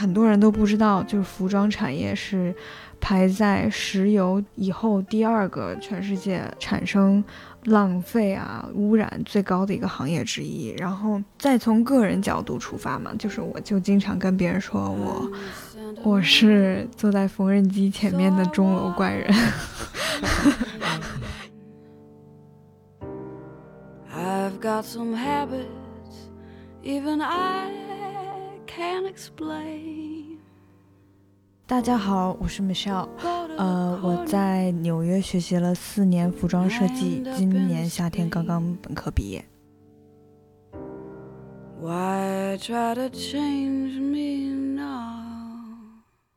很多人都不知道，就是服装产业是排在石油以后第二个全世界产生浪费啊、污染最高的一个行业之一。然后再从个人角度出发嘛，就是我就经常跟别人说我我是坐在缝纫机前面的钟楼怪人。I've got some habits even I can't explain. 大家好，我是 Michelle。呃，我在纽约学习了四年服装设计，今年夏天刚刚本科毕业。Why try to change me?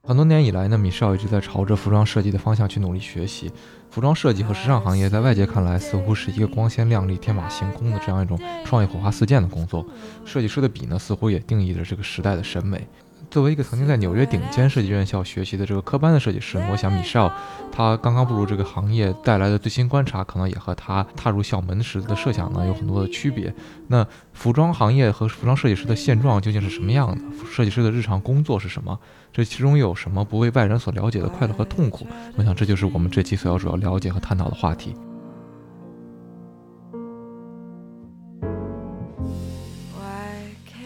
很多年以来呢，米少一直在朝着服装设计的方向去努力学习。服装设计和时尚行业在外界看来似乎是一个光鲜亮丽、天马行空的这样一种创意火花四溅的工作。设计师的笔呢，似乎也定义着这个时代的审美。作为一个曾经在纽约顶尖设计院校学习的这个科班的设计师，我想米少他刚刚步入这个行业带来的最新观察，可能也和他踏入校门时的设想呢有很多的区别。那服装行业和服装设计师的现状究竟是什么样的？设计师的日常工作是什么？这其中有什么不为外人所了解的快乐和痛苦？我想这就是我们这期所要主要了解和探讨的话题。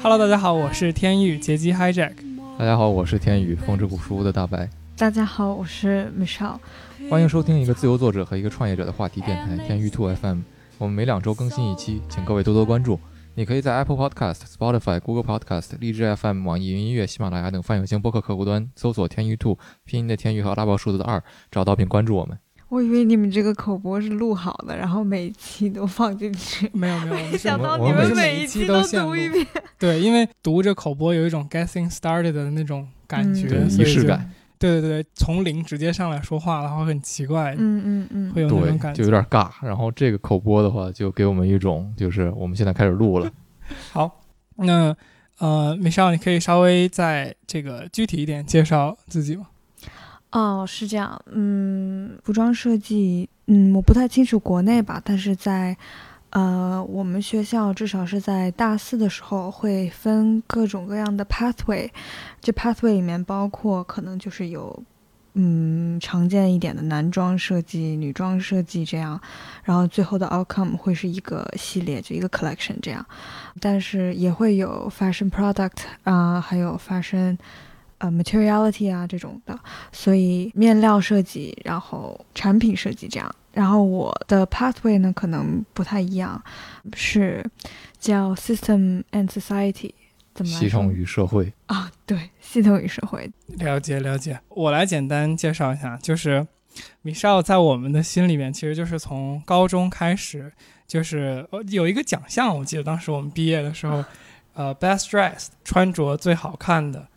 Hello，大家好，我是天宇杰基 Hijack。大家好，我是天宇，风之谷书屋的大白，大家好，我是 Michelle。欢迎收听一个自由作者和一个创业者的话题电台天宇 Two FM。我们每两周更新一期，请各位多多关注。你可以在 Apple Podcast、Spotify、Google Podcast、荔枝 FM、网易云音乐、喜马拉雅等泛有性播客客户端搜索“天宇 Two”，拼音的天娱和阿拉伯数字的二，找到并关注我们。我以为你们这个口播是录好的，然后每一期都放进去。没有没有，我们是没想到我们你们每一期都读一遍。对，因为读着口播有一种 getting started 的那种感觉，仪式感。对对对，从零直接上来说话，然后很奇怪，嗯嗯嗯会有那种，感觉。就有点尬。然后这个口播的话，就给我们一种就是我们现在开始录了。好，那呃，米少，你可以稍微再这个具体一点介绍自己吗？哦，是这样。嗯，服装设计，嗯，我不太清楚国内吧，但是在呃我们学校至少是在大四的时候会分各种各样的 pathway，这 pathway 里面包括可能就是有。嗯，常见一点的男装设计、女装设计这样，然后最后的 outcome 会是一个系列，就一个 collection 这样，但是也会有 fashion product 啊、还有 fashion 呃 materiality 啊这种的，所以面料设计，然后产品设计这样。然后我的 pathway 呢可能不太一样，是叫 system and society，怎么系统与社会，啊？对，系统与社会。了解了解，我来简单介绍一下，就是米少在我们的心里面，其实就是从高中开始，就是呃有一个奖项，我记得当时我们毕业的时候，呃，best dressed 穿着最好看的，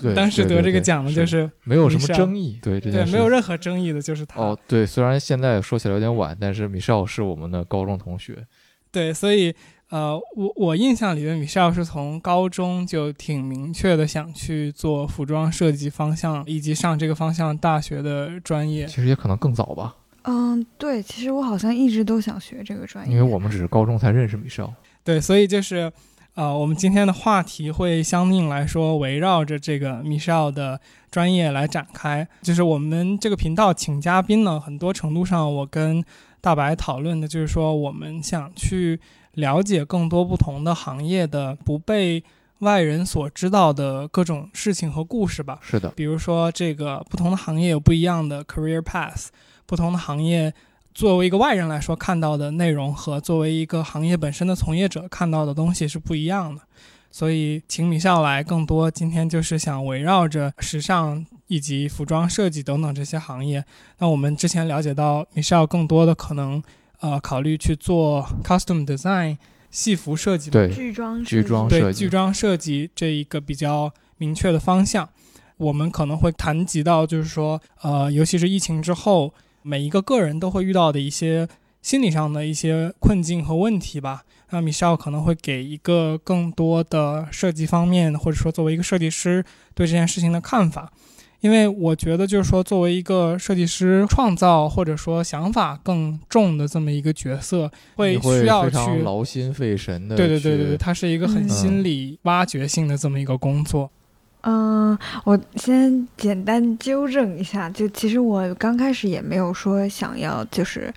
对，当时得这个奖的就是没有什么争议。对这件对，没有任何争议的，就是他。哦，对，虽然现在说起来有点晚，但是米少是我们的高中同学。对，所以呃，我我印象里的米少是从高中就挺明确的想去做服装设计方向，以及上这个方向大学的专业。其实也可能更早吧，嗯，对，其实我好像一直都想学这个专业，因为我们只是高中才认识米少。对，所以就是，呃，我们今天的话题会相应来说围绕着这个 Michelle 的专业来展开。就是我们这个频道请嘉宾呢，很多程度上我跟大白讨论的就是说，我们想去了解更多不同的行业的不被外人所知道的各种事情和故事吧。是的，比如说，这个不同的行业有不一样的 career path，不同的行业作为一个外人来说看到的内容和作为一个行业本身的从业者看到的东西是不一样的。所以，请米少来更多，今天就是想围绕着时尚以及服装设计等等这些行业。那我们之前了解到，米少更多的可能呃考虑去做 custom design 戏服设计吧，对，剧装剧设计对装设计剧装设计这一个比较明确的方向，我们可能会谈及到，就是说，呃，尤其是疫情之后，每一个个人都会遇到的一些心理上的一些困境和问题吧。那米歇尔可能会给一个更多的设计方面，或者说作为一个设计师对这件事情的看法。因为我觉得，就是说，作为一个设计师，创造或者说想法更重的这么一个角色，会需要去劳心费神的。对对对对对，它是一个很嗯心理挖掘性的这么一个工作。嗯，嗯我先简单纠正一下，就其实我刚开始也没有说想要就是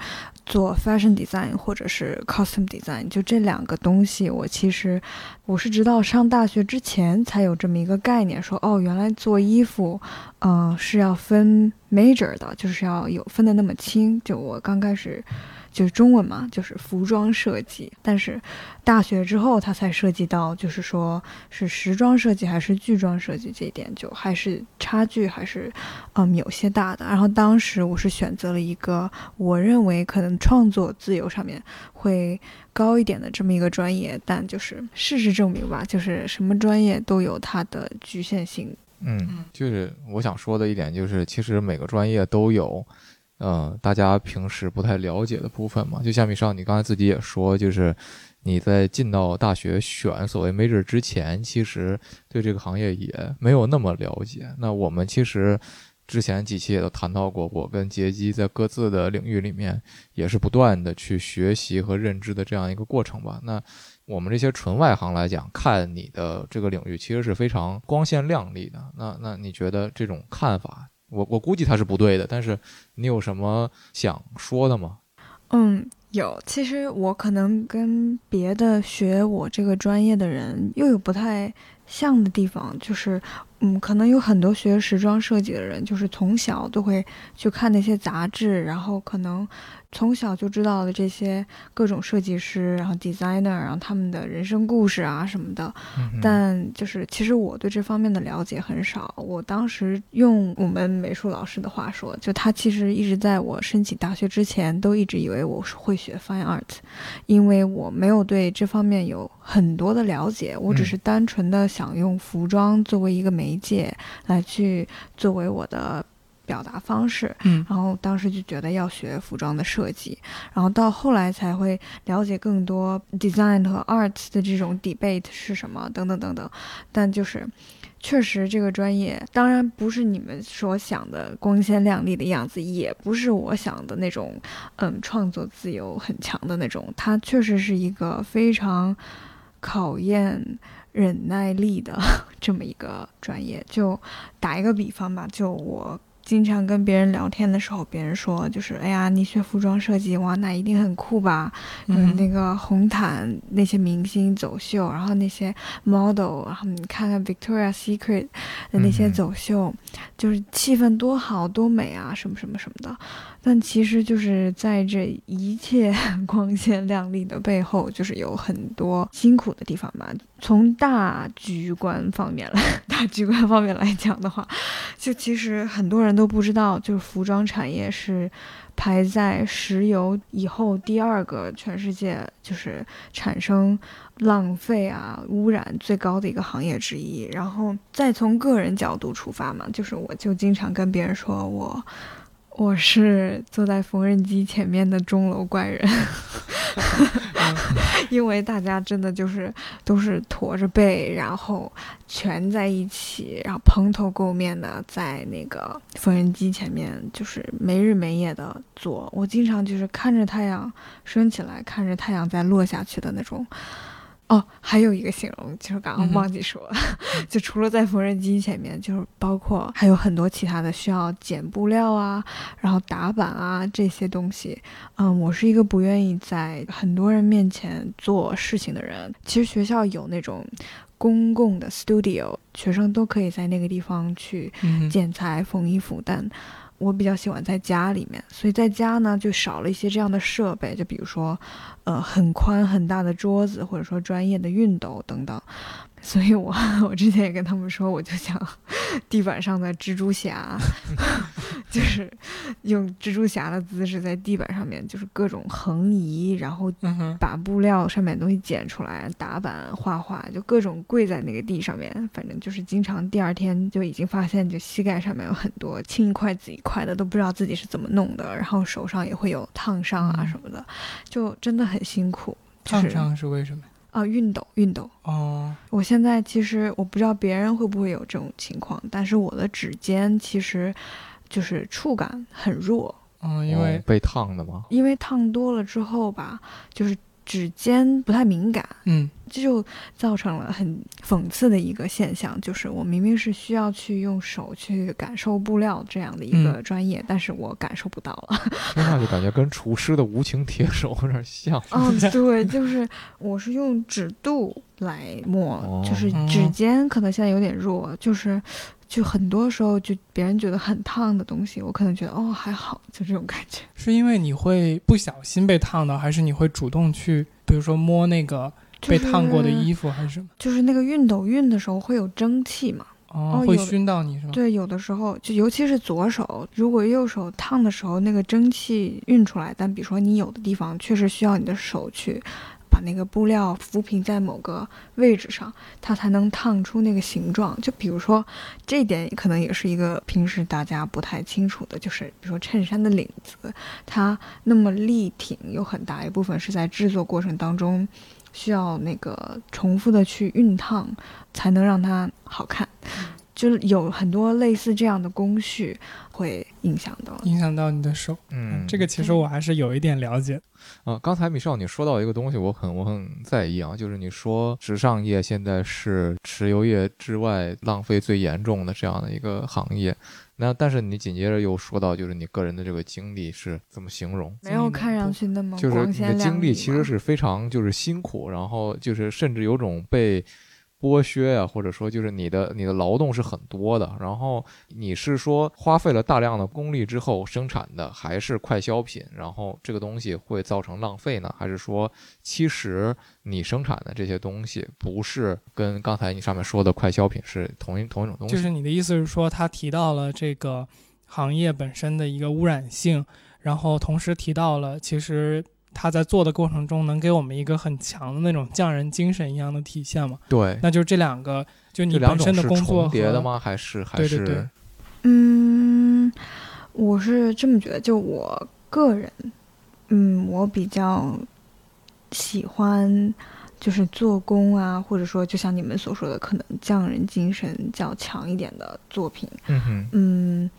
做 fashion design 或者是 costume design，就这两个东西，我其实我是直到上大学之前才有这么一个概念，说哦，原来做衣服，嗯、是要分 major 的，就是要有分的那么清。就我刚开始。就是中文嘛，就是服装设计，但是大学之后，它才涉及到，就是说是时装设计还是剧装设计这一点，就还是差距还是嗯有些大的。然后当时我是选择了一个我认为可能创作自由上面会高一点的这么一个专业，但就是事实证明吧，就是什么专业都有它的局限性。嗯，就是我想说的一点就是，其实每个专业都有。呃，大家平时不太了解的部分嘛，就像米少，你刚才自己也说，就是你在进到大学选所谓 major 之前，其实对这个行业也没有那么了解。那我们其实之前几期也都谈到过，我跟杰基在各自的领域里面也是不断的去学习和认知的这样一个过程吧。那我们这些纯外行来讲，看你的这个领域其实是非常光鲜亮丽的。那那你觉得这种看法？我我估计他是不对的，但是你有什么想说的吗？嗯，有。其实我可能跟别的学我这个专业的人又有不太像的地方，就是嗯，可能有很多学时装设计的人，就是从小都会去看那些杂志，然后可能。从小就知道了这些各种设计师，然后 designer，然后他们的人生故事啊什么的。但就是其实我对这方面的了解很少。我当时用我们美术老师的话说，就他其实一直在我申请大学之前都一直以为我是会学 fine art，因为我没有对这方面有很多的了解。我只是单纯的想用服装作为一个媒介来去作为我的。表达方式，嗯，然后当时就觉得要学服装的设计，然后到后来才会了解更多 design 和 art 的这种 debate 是什么等等等等。但就是确实这个专业，当然不是你们所想的光鲜亮丽的样子，也不是我想的那种，嗯，创作自由很强的那种。它确实是一个非常考验忍耐力的 这么一个专业。就打一个比方吧，就我。经常跟别人聊天的时候，别人说就是，哎呀，你学服装设计，哇，那一定很酷吧？嗯，那个红毯那些明星走秀，然后那些 model，然后你看看 Victoria Secret 的那些走秀，就是气氛多好多美啊，什么什么什么的。但其实就是在这一切 光鲜亮丽的背后，就是有很多辛苦的地方嘛。从大局观方面来，大局观方面来讲的话，就其实很多人都不知道，就是服装产业是排在石油以后第二个全世界就是产生浪费啊、污染最高的一个行业之一。然后再从个人角度出发嘛，就是我就经常跟别人说我。我是坐在缝纫机前面的钟楼怪人 因为大家真的就是都是驼着背，然后蜷在一起，然后蓬头垢面的在那个缝纫机前面，就是没日没夜的做。我经常就是看着太阳升起来，看着太阳再落下去的那种。哦，还有一个形容，就是刚刚忘记说了，就除了在缝纫机前面，就是包括还有很多其他的需要剪布料啊，然后打板啊这些东西。嗯，我是一个不愿意在很多人面前做事情的人。其实学校有那种公共的 studio，学生都可以在那个地方去剪裁、缝衣服，但。我比较喜欢在家里面，所以在家呢就少了一些这样的设备，就比如说，呃，很宽很大的桌子，或者说专业的熨斗等等。所以我 我之前也跟他们说，我就想地板上的蜘蛛侠，就是用蜘蛛侠的姿势在地板上面，就是各种横移，然后把布料上面的东西剪出来，打板画画，就各种跪在那个地上面，反正就是经常第二天就已经发现，就膝盖上面有很多青一块紫一块的，都不知道自己是怎么弄的，然后手上也会有烫伤啊什么的，就真的很辛苦。烫伤是为什么？啊，熨斗，熨斗。哦，我现在其实我不知道别人会不会有这种情况，但是我的指尖其实就是触感很弱。嗯，因为被烫的吗？因为烫多了之后吧，就是指尖不太敏感。嗯，这就造成了很讽刺的一个现象，就是我明明是需要去用手去感受布料这样的一个专业，但是我感受不到了。听上去感觉跟厨师的无情铁手有点像。哦，对，就是我是用指肚来摸，哦就是指尖可能现在有点弱，就是就很多时候就别人觉得很烫的东西，我可能觉得哦还好，就这种感觉。是因为你会不小心被烫到，还是你会主动去，比如说摸那个被烫过的衣服，还是什么？就是那个熨斗熨的时候会有蒸汽嘛？哦，会熏到你是吗？对，有的时候就尤其是左手，如果右手烫的时候，那个蒸汽熨出来，但比如说你有的地方确实需要你的手去把那个布料浮平在某个位置上，它才能烫出那个形状。就比如说这一点，可能也是一个平时大家不太清楚的，就是比如说衬衫的领子，它那么立挺，有很大一部分是在制作过程当中。需要那个重复的去熨烫，才能让它好看。就是有很多类似这样的工序会影响到。影响到你的手。嗯，这个其实我还是有一点了解。啊，刚才米少你说到一个东西，我很我很在意啊，就是你说时尚业现在是石油业之外浪费最严重的这样的一个行业。那但是你紧接着又说到，就是你个人的这个经历是怎么形容？没有看上去那么就是你的经历其实是非常就是辛苦，然后就是甚至有种被剥削呀、或者说就是你的你的劳动是很多的，然后你是说花费了大量的功力之后生产的还是快消品，然后这个东西会造成浪费呢？还是说其实你生产的这些东西不是跟刚才你上面说的快消品是同一同一种东西？就是你的意思是说，他提到了这个行业本身的一个污染性，然后同时提到了其实他在做的过程中能给我们一个很强的那种匠人精神一样的体现嘛？对，那就是这两个，就你本身的工作和重叠的吗？还是还是对对对嗯，我是这么觉得，就我个人，嗯，我比较喜欢就是做工啊，或者说就像你们所说的，可能匠人精神较强一点的作品。嗯哼嗯，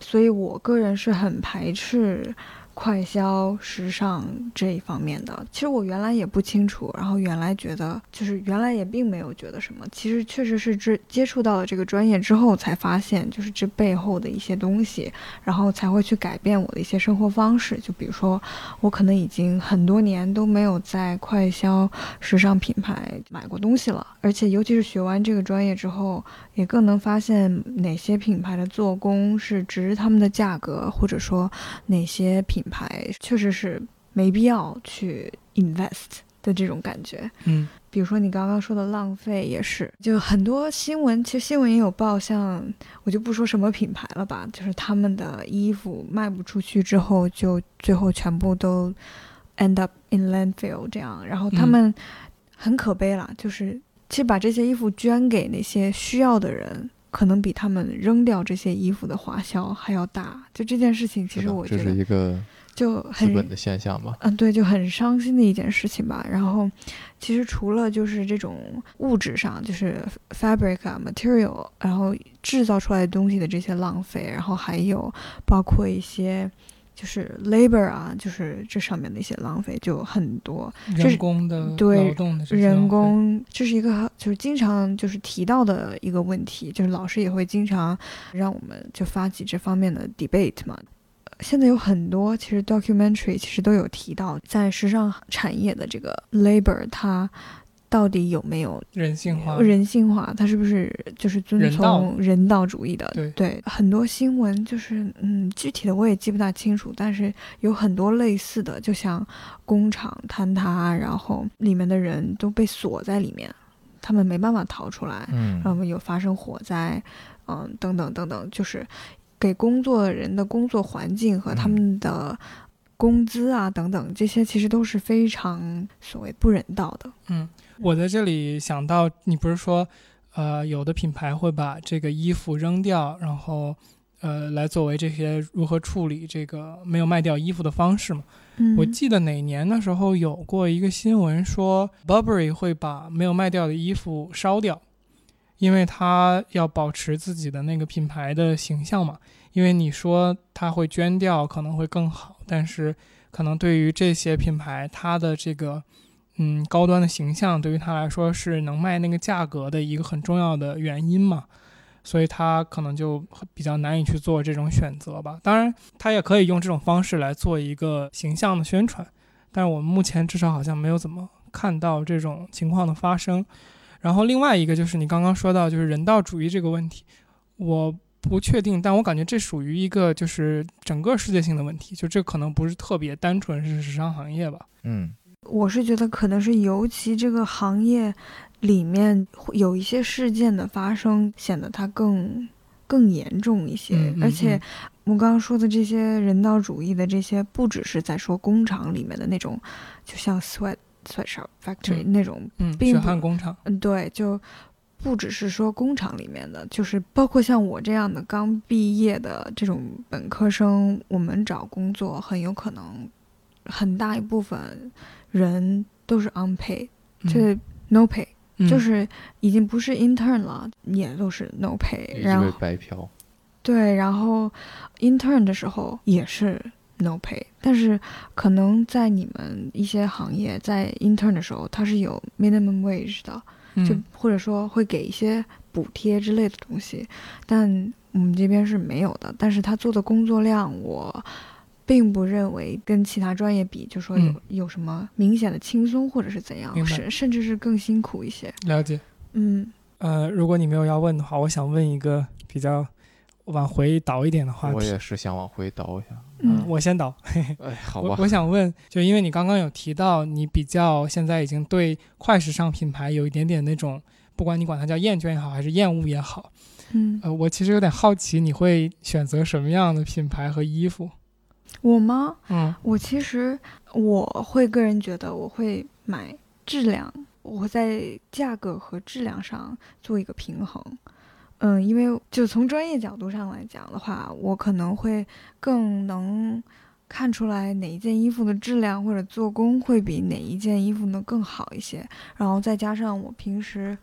所以我个人是很排斥快消、时尚这一方面的。其实我原来也不清楚，然后原来觉得就是原来也并没有觉得什么。其实确实是这接触到了这个专业之后，才发现就是这背后的一些东西，然后才会去改变我的一些生活方式。就比如说，我可能已经很多年都没有在快消、时尚品牌买过东西了，而且尤其是学完这个专业之后，也更能发现哪些品牌的做工是值他们的价格，或者说哪些品牌确实是没必要去 invest 的这种感觉。嗯比如说你刚刚说的浪费也是，就很多新闻，其实新闻也有报，像我就不说什么品牌了吧，就是他们的衣服卖不出去之后，就最后全部都 end up in landfill 这样，然后他嗯们很可悲啦，就是其实把这些衣服捐给那些需要的人。可能比他们扔掉这些衣服的花销还要大，就这件事情，其实我觉得这是一个就很资本的现象嘛。嗯，对，就很伤心的一件事情吧。然后，其实除了就是这种物质上，就是 fabric 啊、material，然后制造出来的东西的这些浪费，然后还有包括一些就是 labor 啊，就是这上面的一些浪费就很多。人工的对劳动的这人工这是一个就是经常就是提到的一个问题，就是老师也会经常让我们就发起这方面的 debate 嘛。现在有很多其实 documentary 其实都有提到，在时尚产业的这个 labor 它到底有没有人性化，人性化，它是不是就是遵从人道。主义的？对。很多新闻就是嗯，具体的我也记不大清楚，但是有很多类似的，就像工厂坍塌，然后里面的人都被锁在里面，他们没办法逃出来，嗯。然后有发生火灾，嗯，等等等等，就是给工作人的工作环境和他们的工资啊等等，这些其实都是非常所谓不人道的。嗯，我在这里想到，你不是说，呃，有的品牌会把这个衣服扔掉，然后，呃，来作为这些如何处理这个没有卖掉衣服的方式吗？嗯，我记得哪年的时候有过一个新闻说，Burberry 会把没有卖掉的衣服烧掉，因为他要保持自己的那个品牌的形象嘛。因为你说他会捐掉可能会更好，但是可能对于这些品牌，它的这个嗯高端的形象对于他来说是能卖那个价格的一个很重要的原因嘛，所以他可能就比较难以去做这种选择吧。当然，他也可以用这种方式来做一个形象的宣传，但是我们目前至少好像没有怎么看到这种情况的发生。然后另外一个就是你刚刚说到就是人道主义这个问题，我不确定，但我感觉这属于一个就是整个世界性的问题，就这可能不是特别单纯是时尚行业吧。嗯，我是觉得可能是尤其这个行业里面会有一些事件的发生，显得它更更严重一些。嗯嗯而且嗯我刚刚说的这些人道主义的这些，不只是在说工厂里面的那种，就像 sweat sweatshop factory、嗯那种，嗯，血并不汗工厂，嗯，对，就。不只是说工厂里面的，就是包括像我这样的刚毕业的这种本科生，我们找工作很有可能很大一部分人都是 unpaid，嗯就是 no pay，、嗯就是已经不是 intern 了，也都是 no pay。然后白嫖。对，然后 intern 的时候也是 no pay，但是可能在你们一些行业，在 intern 的时候，它是有 minimum wage 的，就嗯或者说会给一些补贴之类的东西，但我们这边是没有的。但是他做的工作量，我并不认为跟其他专业比，就说有、嗯有什么明显的轻松或者是怎样甚，甚至是更辛苦一些。了解。嗯，呃，如果你没有要问的话，我想问一个比较往回倒一点的话题。我也是想往回倒一下。嗯我先倒。哎，好吧我我，想问，就因为你刚刚有提到，你比较现在已经对快时尚品牌有一点点那种，不管你管它叫厌倦也好，还是厌恶也好，嗯，呃，我其实有点好奇，你会选择什么样的品牌和衣服？我吗？嗯我其实我会个人觉得我会买质量，我会在价格和质量上做一个平衡。嗯，因为就从专业角度上来讲的话，我可能会更能看出来哪一件衣服的质量或者做工会比哪一件衣服呢更好一些，然后再加上我平时，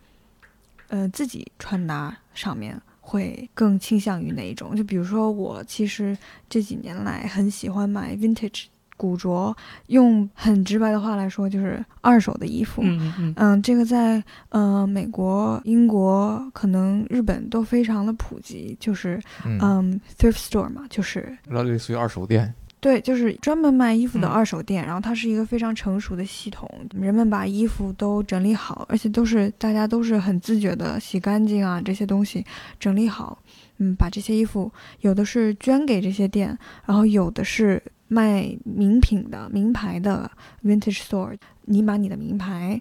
呃，自己穿搭上面会更倾向于哪一种？就比如说我其实这几年来很喜欢买 vintage 古着，用很直白的话来说就是二手的衣服。嗯嗯嗯嗯，这个在呃美国、英国，可能日本都非常的普及，就是嗯，嗯 thrift store 嘛，就是那类似于二手店。对，就是专门卖衣服的嗯二手店，然后它是一个非常成熟的系统，人们把衣服都整理好，而且都是大家都是很自觉的洗干净啊，这些东西整理好，嗯，把这些衣服有的是捐给这些店，然后有的是卖名品的名牌的 vintage store，你把你的名牌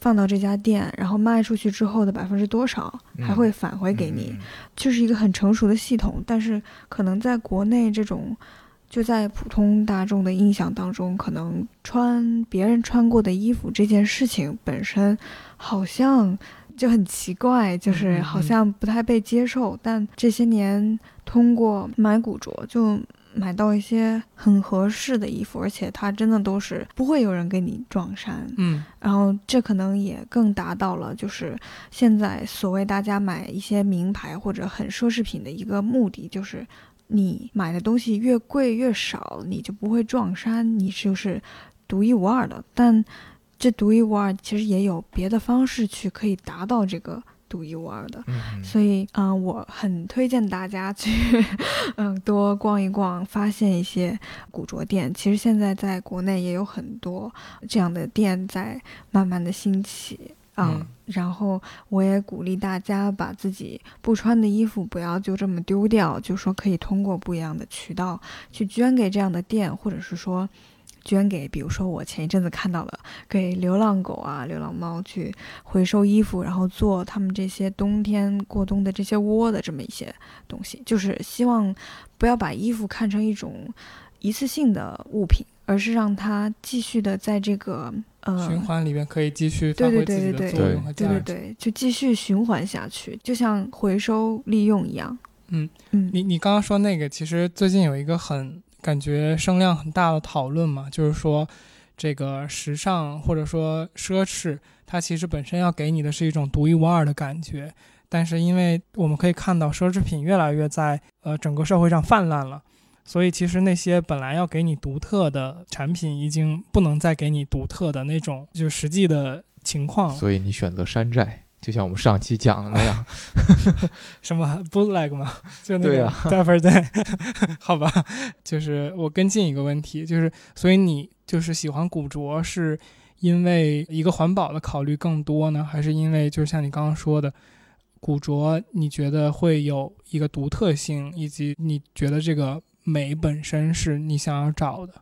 放到这家店，然后卖出去之后的百分之多少还嗯会返回给你，嗯就是一个很成熟的系统，但是可能在国内这种，就在普通大众的印象当中，可能穿别人穿过的衣服这件事情本身，好像就很奇怪，就是好像不太被接受。但这些年通过买古着，就买到一些很合适的衣服，而且它真的都是不会有人给你撞衫，嗯然后这可能也更达到了，就是现在所谓大家买一些名牌或者很奢侈品的一个目的，就是你买的东西越贵越少，你就不会撞衫，你就是独一无二的。但这独一无二其实也有别的方式去可以达到这个独一无二的。所以，嗯、我很推荐大家去，嗯，多逛一逛，发现一些古着店。其实现在在国内也有很多这样的店在慢慢的兴起啊。嗯然后我也鼓励大家把自己不穿的衣服不要就这么丢掉，就说可以通过不一样的渠道去捐给这样的店，或者是说。捐给，比如说我前一阵子看到了给流浪狗啊、流浪猫去回收衣服，然后做他们这些冬天过冬的这些窝的这么一些东西，就是希望不要把衣服看成一种一次性的物品，而是让它继续的在这个呃循环里面可以继续发对挥自己的对对对作用和价值。对对对，就继续循环下去，就像回收利用一样。嗯嗯，你你刚刚说那个，其实最近有一个很感觉声量很大的讨论嘛，就是说这个时尚或者说奢侈，它其实本身要给你的是一种独一无二的感觉。但是因为我们可以看到奢侈品越来越在呃整个社会上泛滥了，所以其实那些本来要给你独特的产品，已经不能再给你独特的那种就实际的情况。所以你选择山寨，就像我们上期讲的那样。什么 bootleg 吗？就那个 d a f f e r Day，好吧。就是我跟进一个问题，就是所以你就是喜欢古着，是因为一个环保的考虑更多呢，还是因为就是像你刚刚说的，古着你觉得会有一个独特性，以及你觉得这个美本身是你想要找的？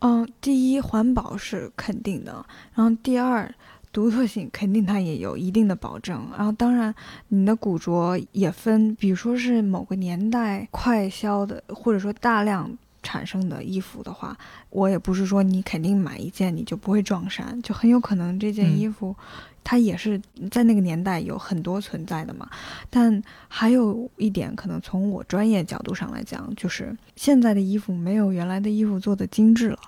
嗯，第一环保是肯定的，然后第二独特性肯定它也有一定的保证，然后当然你的古着也分，比如说是某个年代快销的，或者说大量产生的衣服的话，我也不是说你肯定买一件你就不会撞衫，就很有可能这件嗯衣服。它也是在那个年代有很多存在的嘛，但还有一点，可能从我专业角度上来讲，就是现在的衣服没有原来的衣服做的精致了。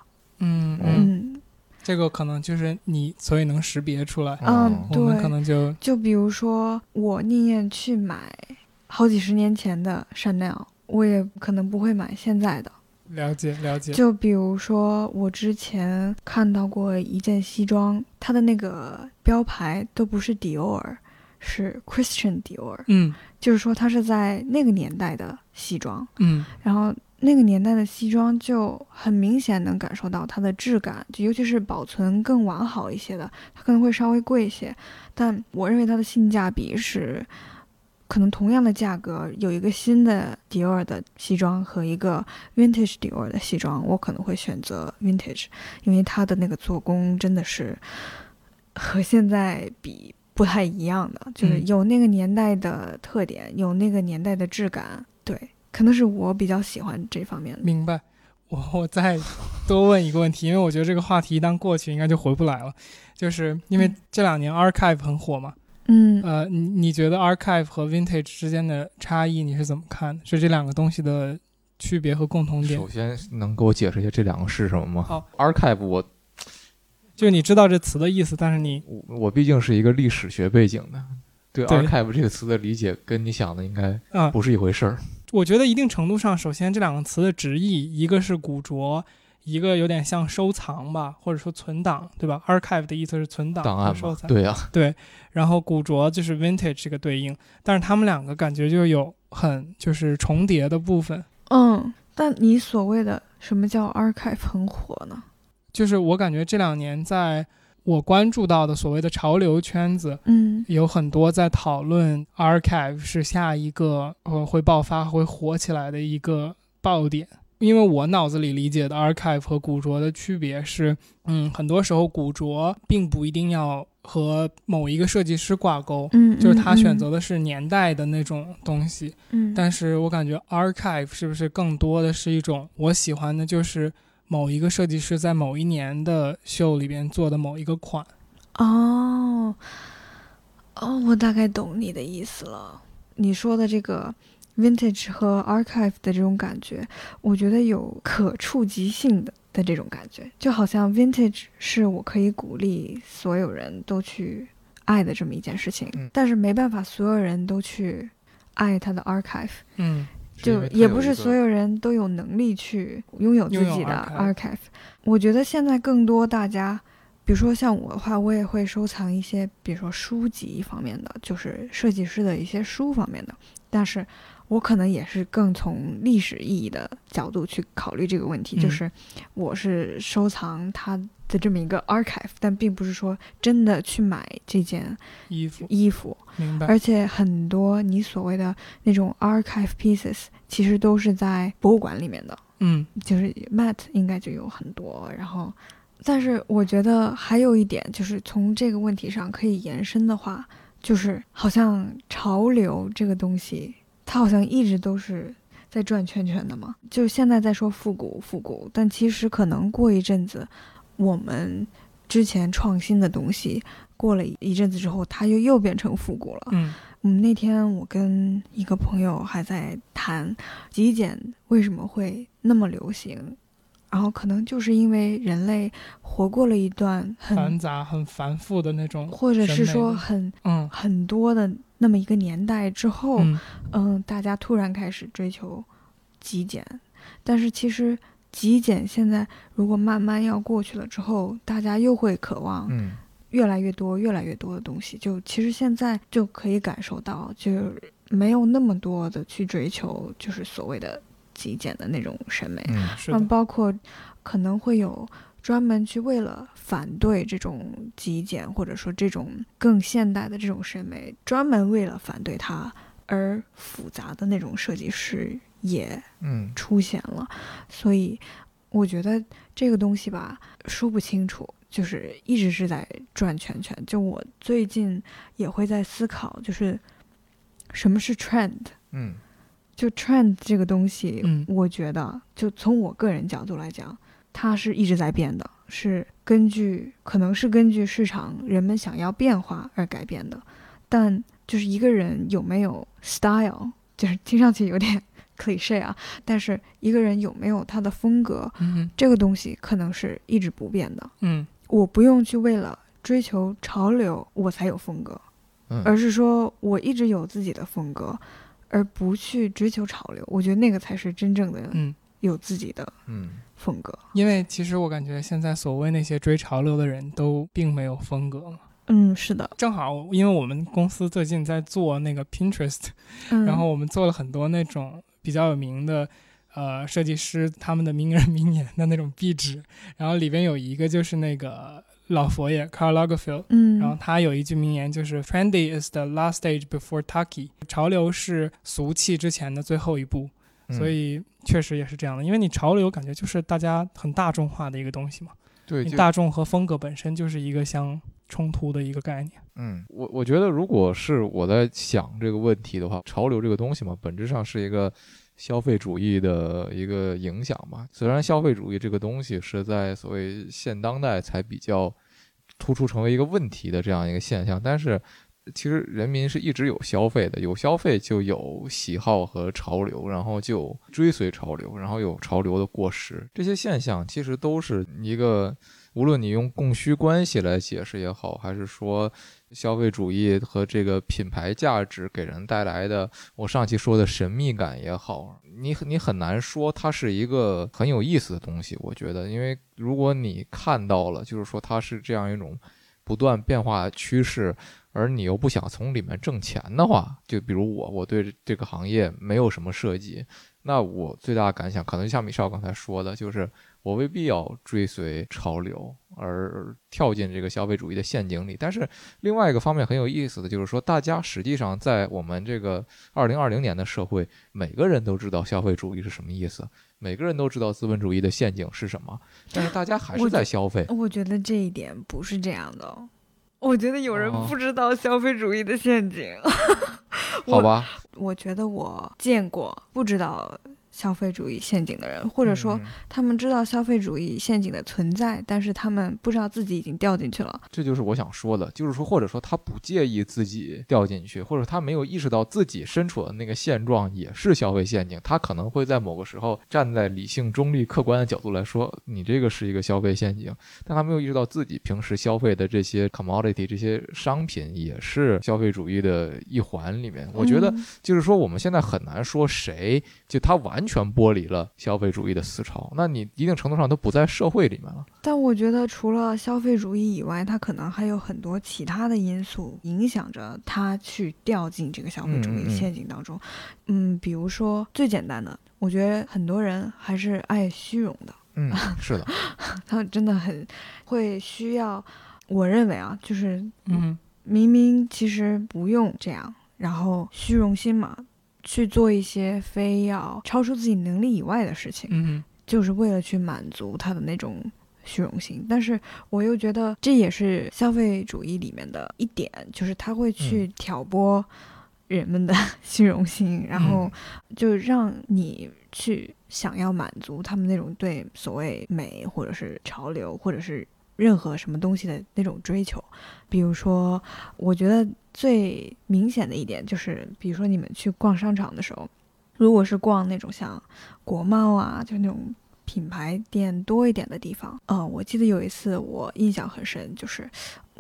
嗯嗯，嗯，这个可能就是你所以能识别出来，嗯我们对可能就就比如说，我宁愿去买好几十年前的 Chanel，我也可能不会买现在的。了解了解。就比如说，我之前看到过一件西装，它的那个标牌都不是迪奥尔，是 Christian Dior，嗯就是说它是在那个年代的西装。嗯然后那个年代的西装就很明显能感受到它的质感，就尤其是保存更完好一些的，它可能会稍微贵一些，但我认为它的性价比是，可能同样的价格，有一个新的迪奥的西装和一个 vintage 迪奥的西装，我可能会选择 vintage，因为它的那个做工真的是和现在比不太一样的，就是嗯有那个年代的特点，有那个年代的质感，对。可能是我比较喜欢这方面的。明白。我我再多问一个问题，因为我觉得这个话题一旦过去，应该就回不来了。就是因为嗯这两年 archive 很火嘛，嗯呃，你你觉得 archive 和 vintage 之间的差异你是怎么看的？是这两个东西的区别和共同点首？先能给我解释一下这两个是什么吗？好，archive 我就你知道这词的意思，但是你我我毕竟是一个历史学背景的，对对 archive 这个词的理解跟你想的应该啊、不是一回事儿。我觉得一定程度上，首先这两个词的直译，一个是古着，一个有点像收藏吧，或者说存档，对吧？archive 的意思是存档档案收藏。对呀、对，然后古着就是 vintage 这个对应，但是他们两个感觉就有很就是重叠的部分。嗯，但你所谓的什么叫 archive 很火呢？就是我感觉这两年在我关注到的所谓的潮流圈子，嗯有很多在讨论 archive 是下一个呃会爆发会火起来的一个爆点。因为我脑子里理解的 archive 和古着的区别是，嗯，很多时候古着并不一定要和某一个设计师挂钩，嗯，就是他选嗯择的是年代的那种东西。嗯，但是我感觉 archive 是不是更多的是一种我喜欢的，就是某一个设计师在某一年的秀里边做的某一个款。哦哦，我大概懂你的意思了。你说的这个 vintage 和 archive 的这种感觉，我觉得有可触及性的的这种感觉，就好像 vintage 是我可以鼓励所有人都去爱的这么一件事情，嗯但是没办法所有人都去爱它的 archive。嗯就也不是所有人都有能力去拥有自己的 archive。我觉得现在更多大家，比如说像我的话，我也会收藏一些，比如说书籍方面的，就是设计师的一些书方面的。但是我可能也是更从历史意义的角度去考虑这个问题，嗯就是我是收藏它的这么一个 archive，但并不是说真的去买这件衣服衣服。明白。而且很多你所谓的那种 archive pieces，其实都是在博物馆里面的，嗯就是 Met 应该就有很多。然后，但是我觉得还有一点，就是从这个问题上可以延伸的话，就是好像潮流这个东西，它好像一直都是在转圈圈的嘛。就是现在在说复古复古，但其实可能过一阵子，我们之前创新的东西。过了一阵子之后，它又又变成复古了。嗯嗯，那天我跟一个朋友还在谈极简为什么会那么流行，然后可能就是因为人类活过了一段很繁很，杂、很繁复的那种，或者是说很嗯很多的那么一个年代之后，嗯嗯，大家突然开始追求极简，但是其实极简现在如果慢慢要过去了之后，大家又会渴望嗯越来越多、越来越多的东西。就其实现在就可以感受到，就没有那么多的去追求，就是所谓的极简的那种审美。嗯包括可能会有专门去为了反对这种极简，或者说这种更现代的这种审美，专门为了反对它而复杂的那种设计师也嗯出现了。所以我觉得这个东西吧，说不清楚。就是一直是在转圈圈，就我最近也会在思考，就是什么是 trend，嗯就 trend 这个东西，嗯我觉得就从我个人角度来讲，它是一直在变的，是根据可能是根据市场人们想要变化而改变的。但就是一个人有没有 style，就是听上去有点 cliche 啊，但是一个人有没有他的风格，嗯这个东西可能是一直不变的。嗯我不用去为了追求潮流我才有风格，嗯而是说我一直有自己的风格，而不去追求潮流。我觉得那个才是真正的嗯，有自己的嗯风格。因为其实我感觉现在所谓那些追潮流的人都并没有风格嘛。嗯，是的，正好，因为我们公司最近在做那个 Pinterest，嗯，然后我们做了很多那种比较有名的呃设计师他们的名人名言的那种壁纸，然后里边有一个就是那个老佛爷 Karl Lagerfeld，嗯，然后他有一句名言就是 “Trendy is the last stage before tacky”，潮流是俗气之前的最后一步，嗯所以确实也是这样的，因为你潮流感觉就是大家很大众化的一个东西嘛，对，大众和风格本身就是一个相冲突的一个概念。嗯，我我觉得如果是我在想这个问题的话，潮流这个东西嘛，本质上是一个消费主义的一个影响嘛。虽然消费主义这个东西是在所谓现当代才比较突出成为一个问题的这样一个现象，但是其实人民是一直有消费的，有消费就有喜好和潮流，然后就追随潮流，然后有潮流的过时，这些现象其实都是一个。无论你用供需关系来解释也好，还是说消费主义和这个品牌价值给人带来的，我上期说的神秘感也好，你你很难说它是一个很有意思的东西。我觉得，因为如果你看到了，就是说它是这样一种不断变化趋势，而你又不想从里面挣钱的话，就比如我，我对这个行业没有什么涉及，那我最大的感想可能像米少刚才说的，就是。我未必要追随潮流而跳进这个消费主义的陷阱里，但是另外一个方面很有意思的就是说，大家实际上在我们这个二零二零年的社会，每个人都知道消费主义是什么意思，每个人都知道资本主义的陷阱是什么，但是大家还是在消费。我觉得这一点不是这样的哦。我觉得有人哦不知道消费主义的陷阱。好吧，我觉得我见过不知道消费主义陷阱的人，或者说嗯他们知道消费主义陷阱的存在，但是他们不知道自己已经掉进去了。这就是我想说的，就是说，或者说他不介意自己掉进去，或者他没有意识到自己身处的那个现状也是消费陷阱，他可能会在某个时候站在理性、中立、客观的角度来说，你这个是一个消费陷阱，但他没有意识到自己平时消费的这些 commodity 这些商品也是消费主义的一环里面。我觉得嗯就是说，我们现在很难说谁就他完全剥离了消费主义的思潮，那你一定程度上都不在社会里面了。但我觉得除了消费主义以外，它可能还有很多其他的因素影响着他去掉进这个消费主义陷阱当中。嗯比如说最简单的，我觉得很多人还是爱虚荣的，嗯，是的，他 们真的很会需要。我认为啊，就是嗯明明其实不用这样，然后虚荣心嘛，去做一些非要超出自己能力以外的事情。嗯就是为了去满足他的那种虚荣心。但是我又觉得这也是消费主义里面的一点，就是他会去挑拨人们的 虚荣心，然后就让你去想要满足他们那种对所谓美或者是潮流或者是任何什么东西的那种追求。比如说，我觉得最明显的一点就是，比如说你们去逛商场的时候，如果是逛那种像国贸啊，就那种品牌店多一点的地方。嗯，我记得有一次我印象很深，就是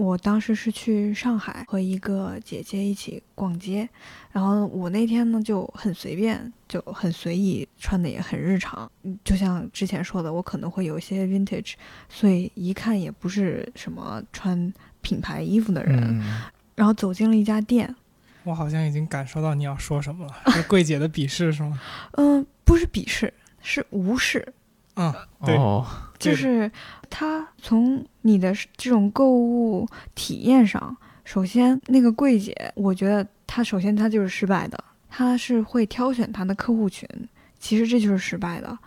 我当时是去上海和一个姐姐一起逛街，然后我那天呢就很随便，就很随意，穿的也很日常。嗯就像之前说的，我可能会有一些 vintage，所以一看也不是什么穿品牌衣服的人。嗯，然后走进了一家店，我好像已经感受到你要说什么了，是柜姐的鄙视是吗？嗯，不是鄙视，是无视。嗯，对，哦，就是他从你的这种购物体验上，首先那个柜姐，我觉得她首先她就是失败的，她是会挑选她的客户群，其实这就是失败的。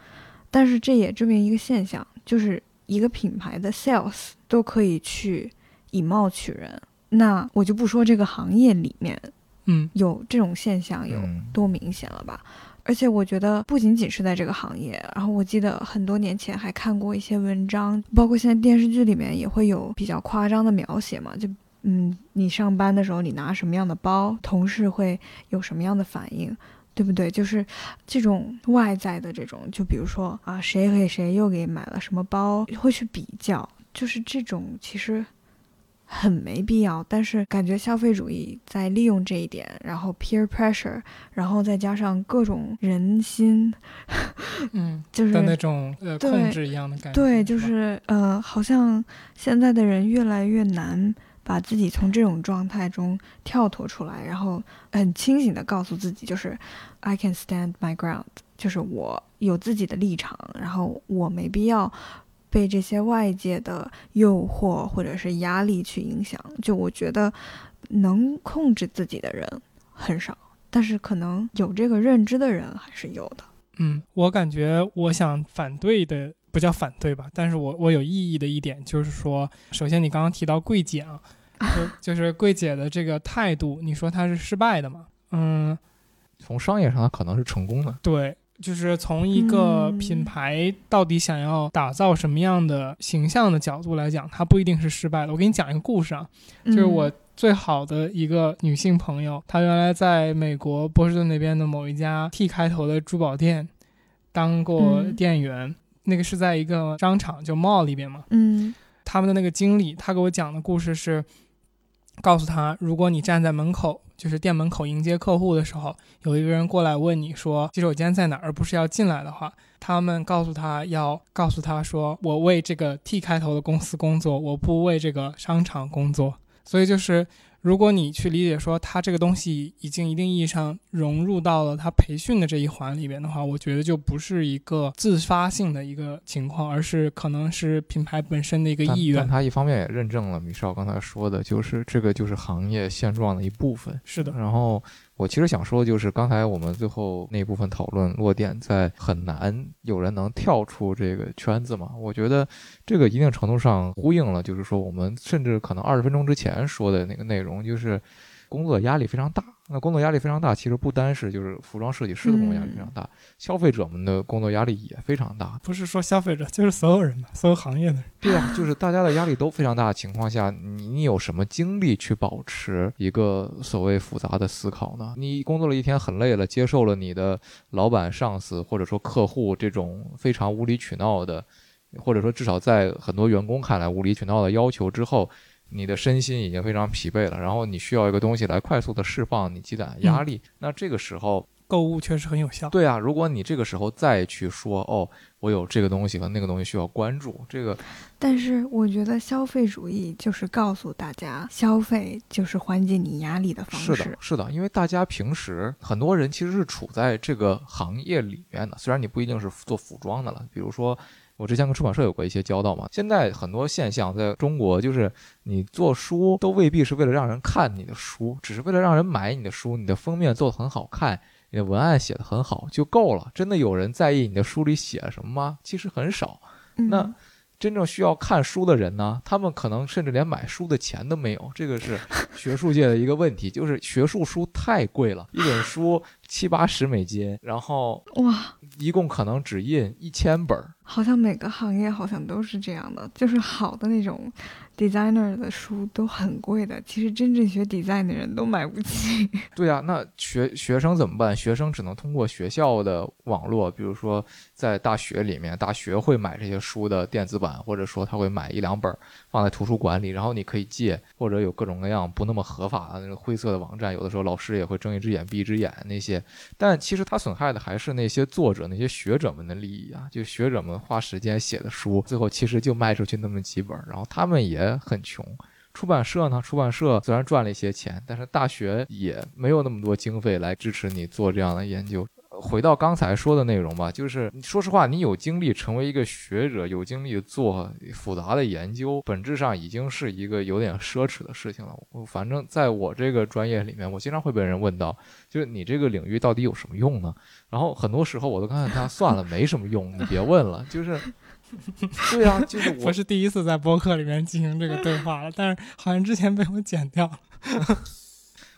但是这也证明一个现象，就是一个品牌的 sales 都可以去以貌取人。那我就不说这个行业里面嗯有这种现象有嗯多明显了吧？而且我觉得不仅仅是在这个行业，然后我记得很多年前还看过一些文章，包括现在电视剧里面也会有比较夸张的描写嘛，就嗯，你上班的时候你拿什么样的包，同事会有什么样的反应。对不对？就是这种外在的这种，就比如说啊，谁给谁又给买了什么包，会去比较，就是这种其实很没必要。但是感觉消费主义在利用这一点，然后 peer pressure，然后再加上各种人心，嗯 就是的那种呃对控制一样的感觉。对，就是呃，好像现在的人越来越难把自己从这种状态中跳脱出来，然后很清醒的告诉自己，就是 I can stand my ground，就是我有自己的立场，然后我没必要被这些外界的诱惑或者是压力去影响。就我觉得能控制自己的人很少，但是可能有这个认知的人还是有的。嗯，我感觉我想反对的不叫反对吧，但是我我有异议的一点就是说，首先你刚刚提到柜姐啊，就就是柜姐的这个态度，你说她是失败的嘛？嗯，从商业上她可能是成功的，对，就是从一个嗯品牌到底想要打造什么样的形象的角度来讲，它不一定是失败的。我给你讲一个故事啊，就是我嗯最好的一个女性朋友，她原来在美国波士顿那边的某一家 T 开头的珠宝店当过嗯店员，那个是在一个商场就 mall 里边嘛。嗯他们的那个经理，他给我讲的故事是，告诉他，如果你站在门口，就是店门口迎接客户的时候，有一个人过来问你说洗手间在哪，而不是要进来的话，他们告诉他要告诉他说，我为这个 T 开头的公司工作，我不为这个商场工作。所以就是，如果你去理解说它这个东西已经一定意义上融入到了它培训的这一环里边的话，我觉得就不是一个自发性的一个情况，而是可能是品牌本身的一个意愿但。它一方面也认证了米少刚才说的，就是这个就是行业现状的一部分。是的，然后我其实想说的，就是刚才我们最后那部分讨论落点在很难有人能跳出这个圈子嘛。我觉得这个一定程度上呼应了，就是说我们甚至可能二十分钟之前说的那个内容，就是工作压力非常大。那工作压力非常大，其实不单是就是服装设计师的工作压力非常大，消费者们的工作压力也非常大。不是说消费者，就是所有人嘛，所有行业的人。对啊，就是大家的压力都非常大的情况下，你你有什么精力去保持一个所谓复杂的思考呢？你工作了一天很累了，接受了你的老板、上司或者说客户这种非常无理取闹的，或者说至少在很多员工看来无理取闹的要求之后，你的身心已经非常疲惫了，然后你需要一个东西来快速的释放你积攒的压力。那这个时候，购物确实很有效。对啊，如果你这个时候再去说哦，我有这个东西和那个东西需要关注，这个但是我觉得消费主义就是告诉大家，消费就是缓解你压力的方式。是的，是的，因为大家平时很多人其实是处在这个行业里面的，虽然你不一定是做服装的了，比如说。我之前跟出版社有过一些交道嘛，现在很多现象在中国，就是你做书都未必是为了让人看你的书，只是为了让人买你的书，你的封面做得很好看，你的文案写得很好就够了。真的有人在意你的书里写了什么吗？其实很少。嗯那真正需要看书的人呢，他们可能甚至连买书的钱都没有，这个是学术界的一个问题，就是学术书太贵了，一本书七八十美金，然后哇，一共可能只印一千本儿，好像每个行业好像都是这样的，就是好的那种 designer 的书都很贵的，其实真正学 design 的人都买不起。对呀、那学学生怎么办？学生只能通过学校的网络，比如说在大学里面，大学会买这些书的电子版，或者说他会买一两本放在图书馆里，然后你可以借，或者有各种各样不那么合法的那种灰色的网站，有的时候老师也会睁一只眼闭一只眼那些。但其实它损害的还是那些作者、那些学者们的利益啊，就学者们花时间写的书，最后其实就卖出去那么几本，然后他们也很穷。出版社呢？出版社虽然赚了一些钱，但是大学也没有那么多经费来支持你做这样的研究。回到刚才说的内容吧，就是说实话，你有精力成为一个学者，有精力做复杂的研究，本质上已经是一个有点奢侈的事情了。反正在我这个专业里面，我经常会被人问到，就是你这个领域到底有什么用呢？然后很多时候我都告诉他，算了，没什么用，你别问了。就是，对啊，就是我我是第一次在播客里面进行这个对话了，但是好像之前被我剪掉了。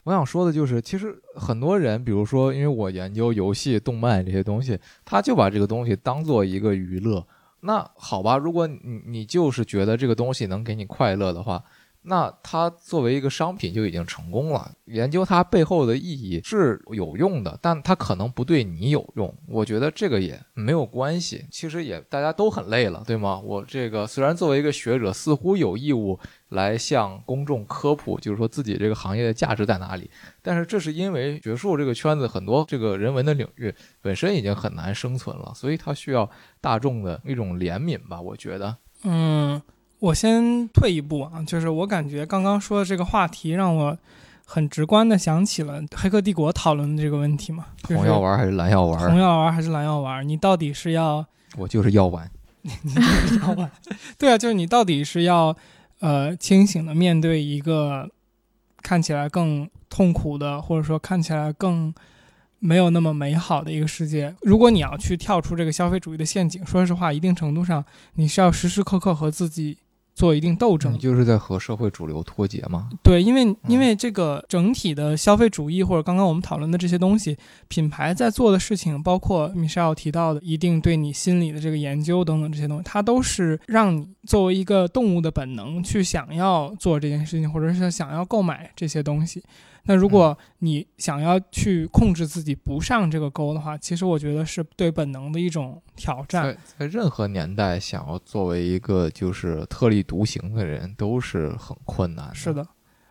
我想说的就是，其实很多人，比如说，因为我研究游戏、动漫这些东西，他就把这个东西当做一个娱乐。那好吧，如果你你就是觉得这个东西能给你快乐的话，那它作为一个商品就已经成功了。研究它背后的意义是有用的，但它可能不对你有用。我觉得这个也没有关系。其实也大家都很累了，对吗？我这个虽然作为一个学者，似乎有义务来向公众科普，就是说自己这个行业的价值在哪里。但是这是因为学术这个圈子很多这个人文的领域本身已经很难生存了，所以它需要大众的一种怜悯吧。我觉得，嗯，我先退一步啊，就是我感觉刚刚说的这个话题让我很直观的想起了《黑客帝国》讨论的这个问题嘛，就是红药丸还是蓝药丸红丸，药丸还是蓝药丸，你到底是要我就是药丸。药丸？对啊，就是你到底是要呃清醒的面对一个看起来更痛苦的，或者说看起来更没有那么美好的一个世界。如果你要去跳出这个消费主义的陷阱，说实话，一定程度上你是要时时刻刻和自己做一定斗争你。就是在和社会主流脱节嘛。对，因为因为这个整体的消费主义或者刚刚我们讨论的这些东西，品牌在做的事情，包括 Michelle 提到的一定对你心理的这个研究等等这些东西，它都是让你作为一个动物的本能去想要做这件事情，或者是想要购买这些东西。那如果你想要去控制自己不上这个钩的话，其实我觉得是对本能的一种挑战。在在任何年代，想要作为一个就是特立独行的人，都是很困难的。是的，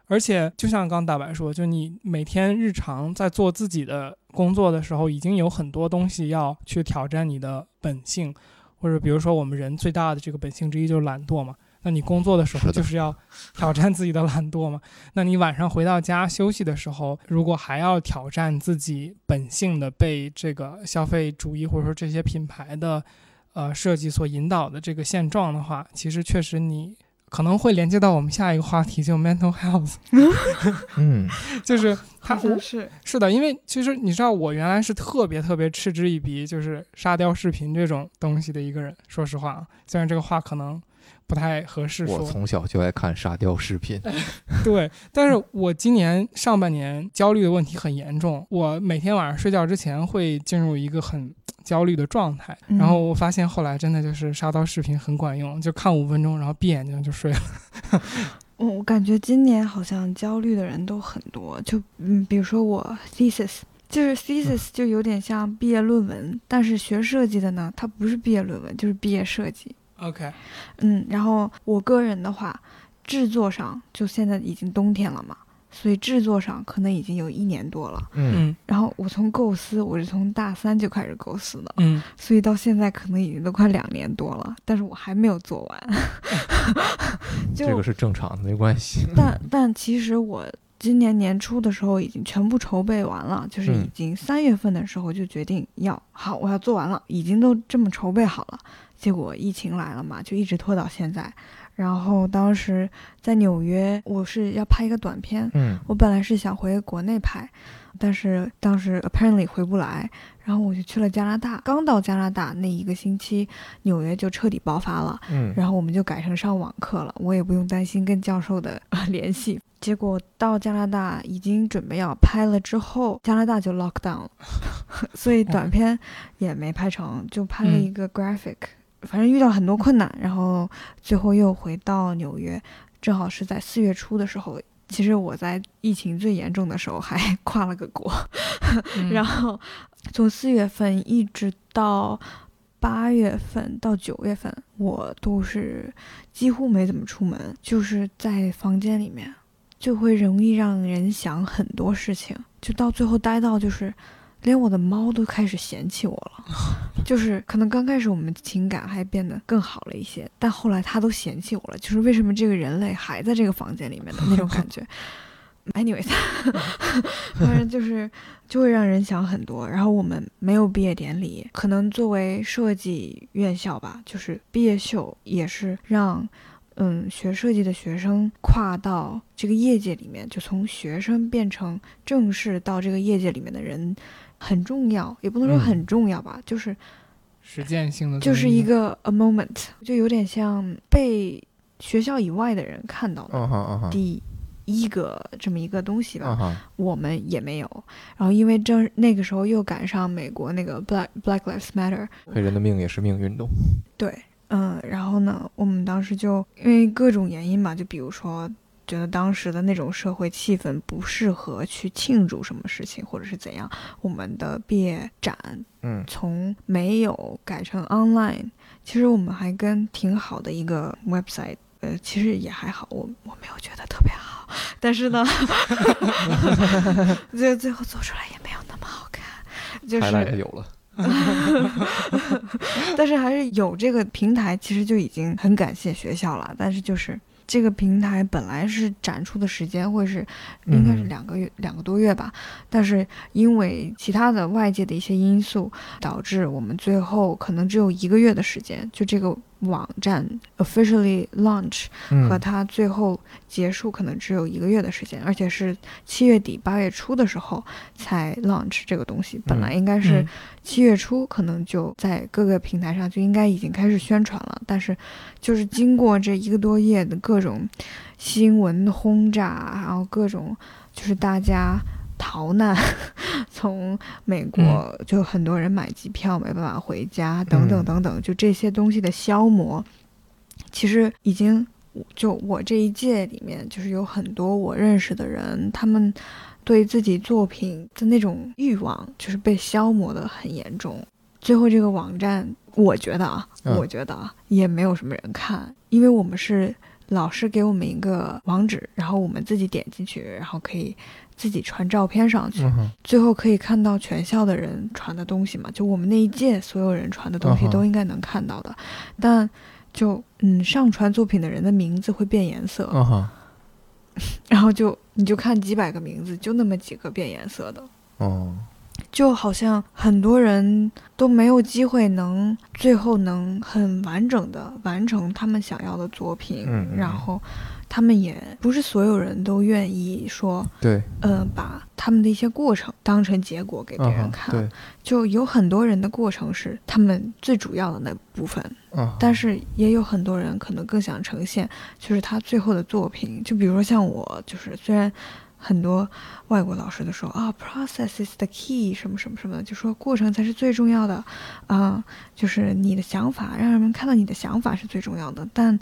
而且就像刚大白说，就你每天日常在做自己的工作的时候，已经有很多东西要去挑战你的本性，或者比如说我们人最大的这个本性之一就是懒惰嘛。那你工作的时候就是要挑战自己的懒惰嘛？那你晚上回到家休息的时候，如果还要挑战自己本性的被这个消费主义或者说这些品牌的呃设计所引导的这个现状的话，其实确实你可能会连接到我们下一个话题，就 mental health，嗯，就是它是是的，因为其实你知道，我原来是特别特别嗤之以鼻，就是沙雕视频这种东西的一个人。说实话啊，虽然这个话可能不太合适说，我从小就爱看沙雕视频。对，但是我今年上半年焦虑的问题很严重，我每天晚上睡觉之前会进入一个很焦虑的状态，嗯然后我发现后来真的就是沙雕视频很管用，就看五分钟，然后闭眼睛就睡了。我 我感觉今年好像焦虑的人都很多，就嗯，比如说我 thesis，就是 thesis 就有点像毕业论文，但是学设计的呢，它不是毕业论文，就是毕业设计。OK，嗯，然后我个人的话，制作上就现在已经冬天了嘛，所以制作上可能已经有一年多了。嗯，嗯然后我从构思，我是从大三就开始构思的，嗯所以到现在可能已经都快两年多了，但是我还没有做完。就这个是正常的，没关系。但但其实我今年年初的时候已经全部筹备完了，就是已嗯经三月份的时候就决定要好，我要做完了，已经都这么筹备好了。结果疫情来了嘛，就一直拖到现在。然后当时在纽约，我是要拍一个短片，嗯我本来是想回国内拍，但是当时 apparently 回不来，然后我就去了加拿大。刚到加拿大那一个星期，纽约就彻底爆发了。嗯，然后我们就改成上网课了，我也不用担心跟教授的、呃、联系。结果到加拿大已经准备要拍了之后，加拿大就 lock down 了，所以短片也没拍成，就拍了一个 graphic，、反正遇到很多困难，然后最后又回到纽约，正好是在四月初的时候。其实我在疫情最严重的时候还跨了个国，嗯 然后从四月份一直到八月份到九月份，我都是几乎没怎么出门，就是在房间里面，就会容易让人想很多事情，就到最后待到就是。连我的猫都开始嫌弃我了，就是可能刚开始我们情感还变得更好了一些，但后来它都嫌弃我了，就是为什么这个人类还在这个房间里面的那种感觉。Anyways，反正就是就会让人想很多。然后我们没有毕业典礼，可能作为设计院校吧，就是毕业秀也是让嗯学设计的学生跨到这个业界里面，就从学生变成正式到这个业界里面的人很重要，也不能说嗯很重要吧，就是实践性的就是一个 a moment，就有点像被学校以外的人看到的第一个这么一个东西吧。我们也没有。然后因为正那个时候又赶上美国那个 Black Black Lives Matter，黑人的命也是命运动。对，嗯，然后呢，我们当时就因为各种原因嘛，就比如说。觉得当时的那种社会气氛不适合去庆祝什么事情，或者是怎样，我们的毕业展嗯从没有改成 online。其实我们还跟挺好的一个 website，呃，其实也还好，我我没有觉得特别好，但是呢，最最后做出来也没有那么好看，就是，有了。但是还是有这个平台，其实就已经很感谢学校了。但是就是这个平台本来是展出的时间会是应该是嗯。两个月、两个多月吧，但是因为其他的外界的一些因素，导致我们最后可能只有一个月的时间，就这个网站 officially launch 嗯。和它最后结束可能只有一个月的时间，而且是七月底八月初的时候才 launch 这个东西，本来应该是嗯。七月初可能就在各个平台上就应该已经开始宣传了，但是就是经过这一个多月的各种新闻轰炸，然后各种就是大家逃难，从美国就很多人买机票没办法回家，等等嗯等等，就这些东西的消磨，其实已经就我这一届里面，就是有很多我认识的人，他们对自己作品的那种欲望，就是被消磨的很严重。最后这个网站，我觉得啊，嗯。我觉得啊，也没有什么人看，因为我们是老师给我们一个网址，然后我们自己点进去，然后可以自己传照片上去，嗯最后可以看到全校的人传的东西嘛，就我们那一届所有人传的东西都应该能看到的，但就嗯，上传作品的人的名字会变颜色，嗯 然后就你就看几百个名字，就那么几个变颜色的，哦。就好像很多人都没有机会能最后能很完整的完成他们想要的作品，然后他们也不是所有人都愿意说，对呃，把他们的一些过程当成结果给别人看，对就有很多人的过程是他们最主要的那部分，嗯但是也有很多人可能更想呈现，就是他最后的作品。就比如说像我，就是虽然很多外国老师都说啊，process is the key，什么什么什么的，就说过程才是最重要的，啊、就是你的想法，让人们看到你的想法是最重要的。但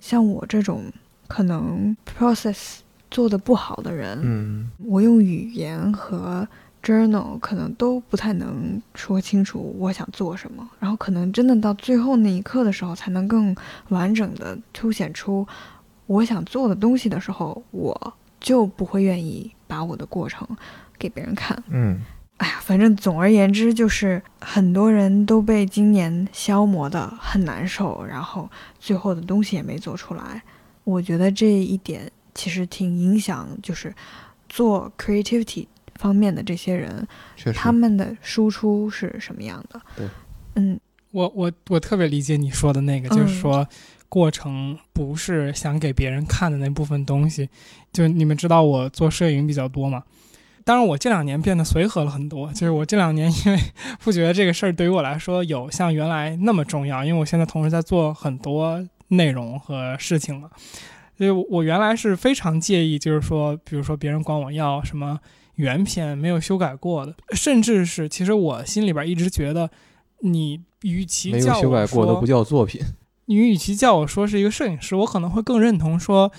像我这种可能 process 做的不好的人，嗯我用语言和 journal 可能都不太能说清楚我想做什么，然后可能真的到最后那一刻的时候，才能更完整的凸显出我想做的东西的时候，我就不会愿意把我的过程给别人看。嗯哎呀，反正总而言之，就是很多人都被今年消磨的很难受，然后最后的东西也没做出来。我觉得这一点其实挺影响，就是做 creativity 方面的这些人，他们的输出是什么样的。对，嗯，我我我特别理解你说的那个，嗯就是说过程不是想给别人看的那部分东西。就你们知道我做摄影比较多嘛，当然我这两年变得随和了很多。就是我这两年因为不觉得这个事儿对于我来说有像原来那么重要，因为我现在同时在做很多内容和事情了。所以我原来是非常介意，就是说，比如说别人管我要什么原片没有修改过的，甚至是其实我心里边一直觉得。你与其没有叫我修改过都说不叫作品。你与其叫我说是一个摄影师，我可能会更认同说，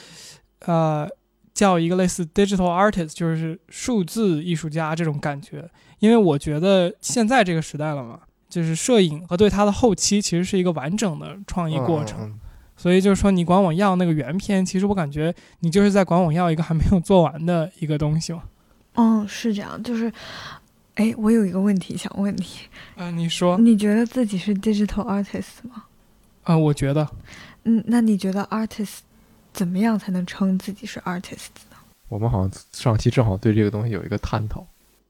呃，叫一个类似 digital artist，就是数字艺术家这种感觉。因为我觉得现在这个时代了嘛，就是摄影和对它的后期其实是一个完整的创意过程。嗯嗯所以就是说，你管我要那个原片，其实我感觉你就是在管我要一个还没有做完的一个东西嘛。嗯，是这样，就是，哎，我有一个问题想问你，嗯、你说，你觉得自己是 digital artist 吗？啊、我觉得，嗯，那你觉得 artist 怎么样才能称自己是 artist 呢？我们好像上期正好对这个东西有一个探讨。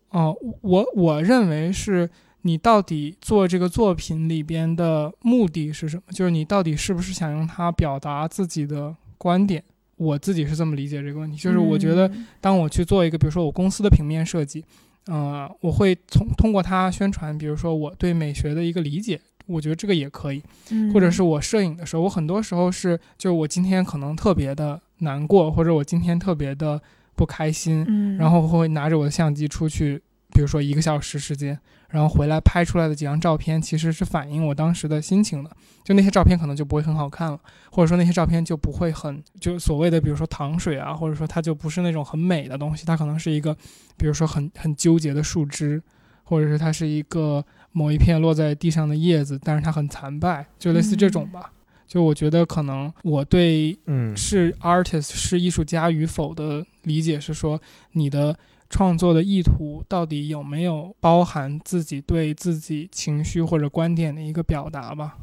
哦、我我认为是你到底做这个作品里边的目的是什么？就是你到底是不是想用它表达自己的观点？我自己是这么理解这个问题，就是我觉得嗯当我去做一个，比如说我公司的平面设计，呃，我会从通过它宣传，比如说我对美学的一个理解，我觉得这个也可以。嗯或者是我摄影的时候，我很多时候是，就是我今天可能特别的难过，或者我今天特别的不开心，嗯，然后会拿着我的相机出去，比如说一个小时时间，然后回来拍出来的几张照片，其实是反映我当时的心情的。就那些照片可能就不会很好看了，或者说那些照片就不会很就所谓的，比如说糖水啊，或者说它就不是那种很美的东西，它可能是一个，比如说很很纠结的树枝，或者是它是一个某一片落在地上的叶子，但是它很残败，就类似这种吧。就我觉得可能我对嗯是 artist 是艺术家与否的理解是说，你的创作的意图到底有没有包含自己对自己情绪或者观点的一个表达吧？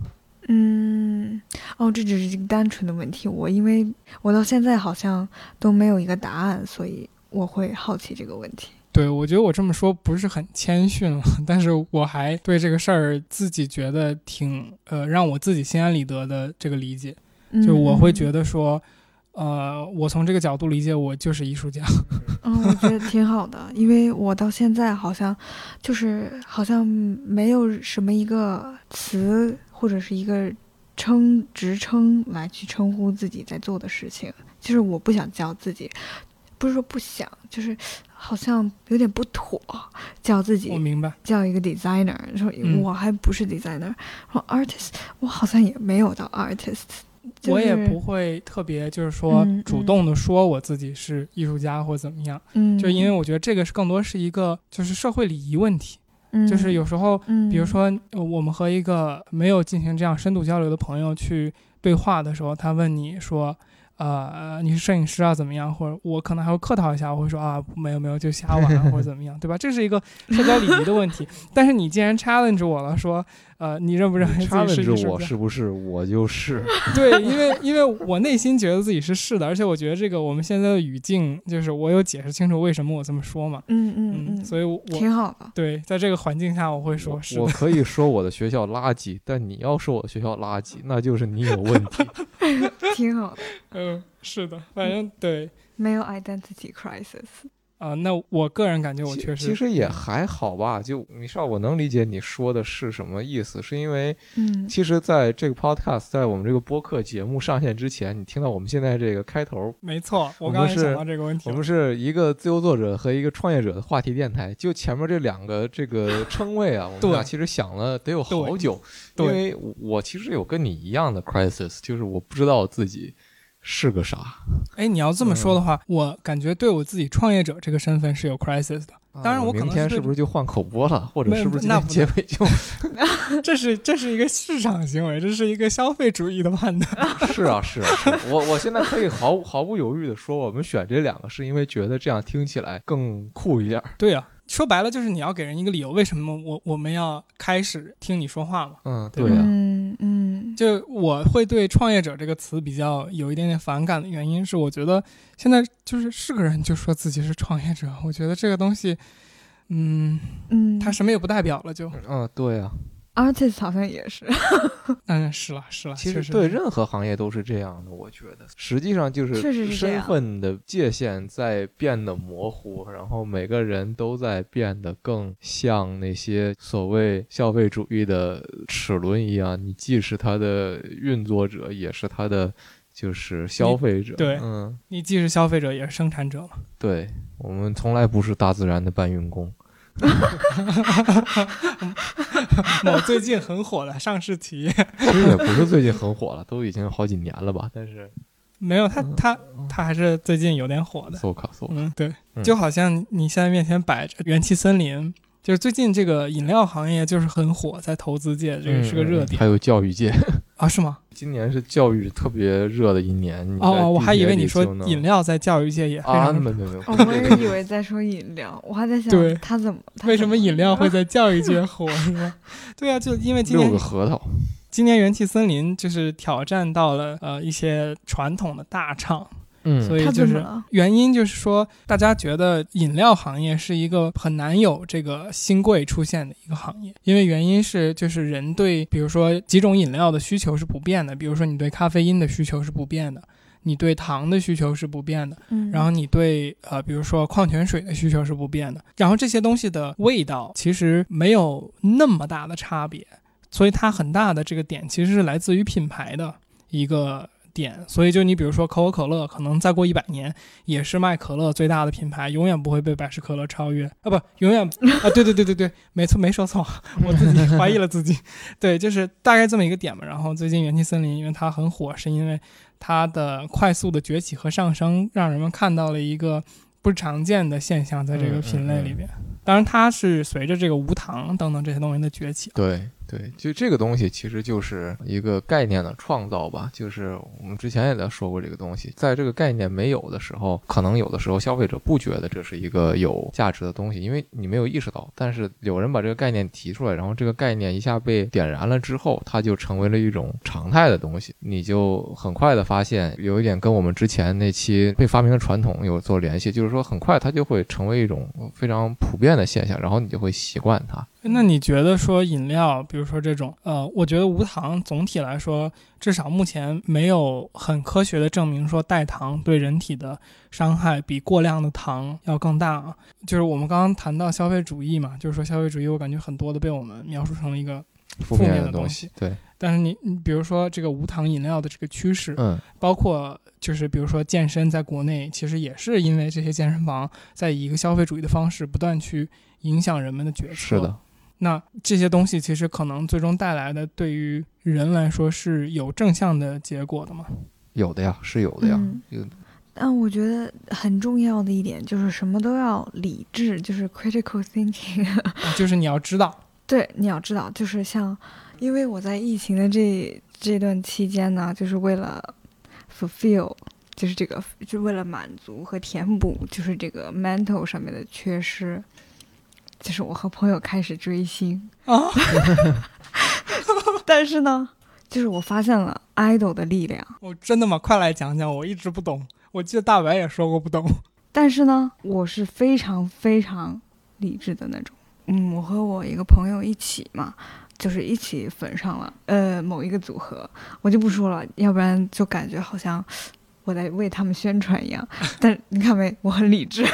嗯，哦，这只是一个单纯的问题。我因为我到现在好像都没有一个答案，所以我会好奇这个问题。对我觉得我这么说不是很谦逊了，但是我还对这个事儿自己觉得挺呃让我自己心安理得的这个理解，就我会觉得，得说。呃，我从这个角度理解，我就是艺术家。嗯，我觉得挺好的，因为我到现在好像就是好像没有什么一个词或者是一个称职称来去称呼自己在做的事情。就是我不想叫自己，不是说不想，就是好像有点不妥，叫自己我明白，叫一个 designer，说嗯我还不是 designer，说 artist，我好像也没有到 artist，、就是、我也不会特别就是说嗯主动的说我自己是艺术家或怎么样。嗯，就因为我觉得这个是更多是一个就是社会礼仪问题，嗯就是有时候，嗯，比如说呃我们和一个没有进行这样深度交流的朋友去对话的时候，他问你说。呃，你是摄影师啊？怎么样？或者我可能还会客套一下，我会说啊，没有没有，就瞎玩啊或者怎么样，对吧？这是一个社交礼仪的问题。但是你既然 challenge 我了，说呃，你认不认为自己是艺 challenge？我是不是我就是？对，因为因为我内心觉得自己是是的，而且我觉得这个我们现在的语境就是我有解释清楚为什么我这么说嘛，嗯嗯嗯，所以我挺好的。对在这个环境下我会说我可以说我的学校垃圾，但你要说我的学校垃圾，那就是你有问题。挺好的，嗯，是的，反正对没有 identity crisis。啊、那我个人感觉我确实其实也还好吧。就米少，我能理解你说的是什么意思，是因为嗯其实在这个 podcast，在我们这个播客节目上线之前，你听到我们现在这个开头，没错，我我们是刚才想到这个问题了，我们是一个自由作者和一个创业者的话题电台。就前面这两个这个 称谓啊，我们俩其实想了得有好对久，因为我我其实有跟你一样的 crisis，就是我不知道自己是个啥。哎，你要这么嗯说的话，我感觉对我自己创业者这个身份是有 crisis 的，当然啊我可能明天是是不是就换口播了，或者是不是那不结尾就 这是这是一个市场行为，这是一个消费主义的判断。是啊，是啊，是啊我我现在可以毫毫不犹豫的说，我们选这两个是因为觉得这样听起来更酷一点儿。对呀、说白了就是你要给人一个理由，为什么我我们要开始听你说话嘛？嗯，对对呀、嗯嗯。就我会对“创业者”这个词比较有一点点反感的原因是，我觉得现在就是是个人就说自己是创业者，我觉得这个东西，嗯，嗯，他什么也不代表了就，嗯，对呀、artist 好像也是。嗯，是了是了，其实对任何行业都是这样的，我觉得，实际上就确实是这身份的界限在变得模糊，然后每个人都在变得更像那些所谓消费主义的齿轮一样，你既是它的运作者，也是它的就是消费者。对嗯，你既是消费者也是生产者嘛。对，我们从来不是大自然的搬运工。某最近很火的上市企业，其实也不是最近很火了，都已经好几年了吧？但是 没有他他他还是最近有点火的。搜卡搜，嗯，对，嗯就好像你现在面前摆着元气森林，就是最近这个饮料行业就是很火，在投资界这个是个热点嗯还有教育界，啊？是吗？今年是教育特别热的一年。哦哦，我还以为你说饮料在教育界也非啊，常没有没，有我也以为在说饮料，我还在想对他怎么他为什么饮料会在教育界 火是吧？对啊，就因为今六年个核桃，今年元气森林就是挑战到了呃一些传统的大厂，嗯，所以就是原因就是说，大家觉得饮料行业是一个很难有这个新贵出现的一个行业，因为原因是就是人对比如说几种饮料的需求是不变的，比如说你对咖啡因的需求是不变的。你对糖的需求是不变的，嗯，然后你对呃，比如说矿泉水的需求是不变的，然后这些东西的味道其实没有那么大的差别，所以它很大的这个点其实是来自于品牌的一个点。所以就你比如说可口可乐，可能再过一百年也是卖可乐最大的品牌，永远不会被百事可乐超越啊，不，永远啊，对对对对对，没错，没说错，我自己怀疑了自己。对，就是大概这么一个点嘛。然后最近元气森林，因为它很火，是因为它的快速的崛起和上升，让人们看到了一个不常见的现象在这个品类里边。当然，它是随着这个无糖等等这些东西的崛起。对对，就这个东西其实就是一个概念的创造吧。就是我们之前也在说过这个东西，在这个概念没有的时候，可能有的时候消费者不觉得这是一个有价值的东西，因为你没有意识到。但是有人把这个概念提出来，然后这个概念一下被点燃了之后，它就成为了一种常态的东西。你就很快的发现，有一点跟我们之前那期被发明的传统有做联系，就是说很快它就会成为一种非常普遍的现象，然后你就会习惯它。那你觉得说饮料，比如说这种，呃，我觉得无糖总体来说，至少目前没有很科学的证明说代糖对人体的伤害比过量的糖要更大啊。就是我们刚刚谈到消费主义嘛，就是说消费主义，我感觉很多的被我们描述成了一个，负负面面的东西，西对，但是你你比如说这个无糖饮料的这个趋势，嗯，包括就是比如说健身，在国内其实也是因为这些健身房在以一个消费主义的方式不断去影响人们的决策。是的，那这些东西其实可能最终带来的对于人来说是有正向的结果的嘛？有的呀，是有的呀。嗯有但我觉得很重要的一点就是什么都要理智，就是 critical thinking。啊就是你要知道，对，你要知道，就是像，因为我在疫情的这这段期间呢，就是为了 fulfill，就是这个，就为了满足和填补，就是这个 mental 上面的缺失，就是我和朋友开始追星啊，但是呢，就是我发现了 idol 的力量，我真的吗？快来讲讲，我一直不懂。我记得大白也说过不懂。但是呢，我是非常非常理智的那种。嗯，我和我一个朋友一起嘛，就是一起粉上了呃某一个组合，我就不说了，要不然就感觉好像我在为他们宣传一样。但你看没，我很理智。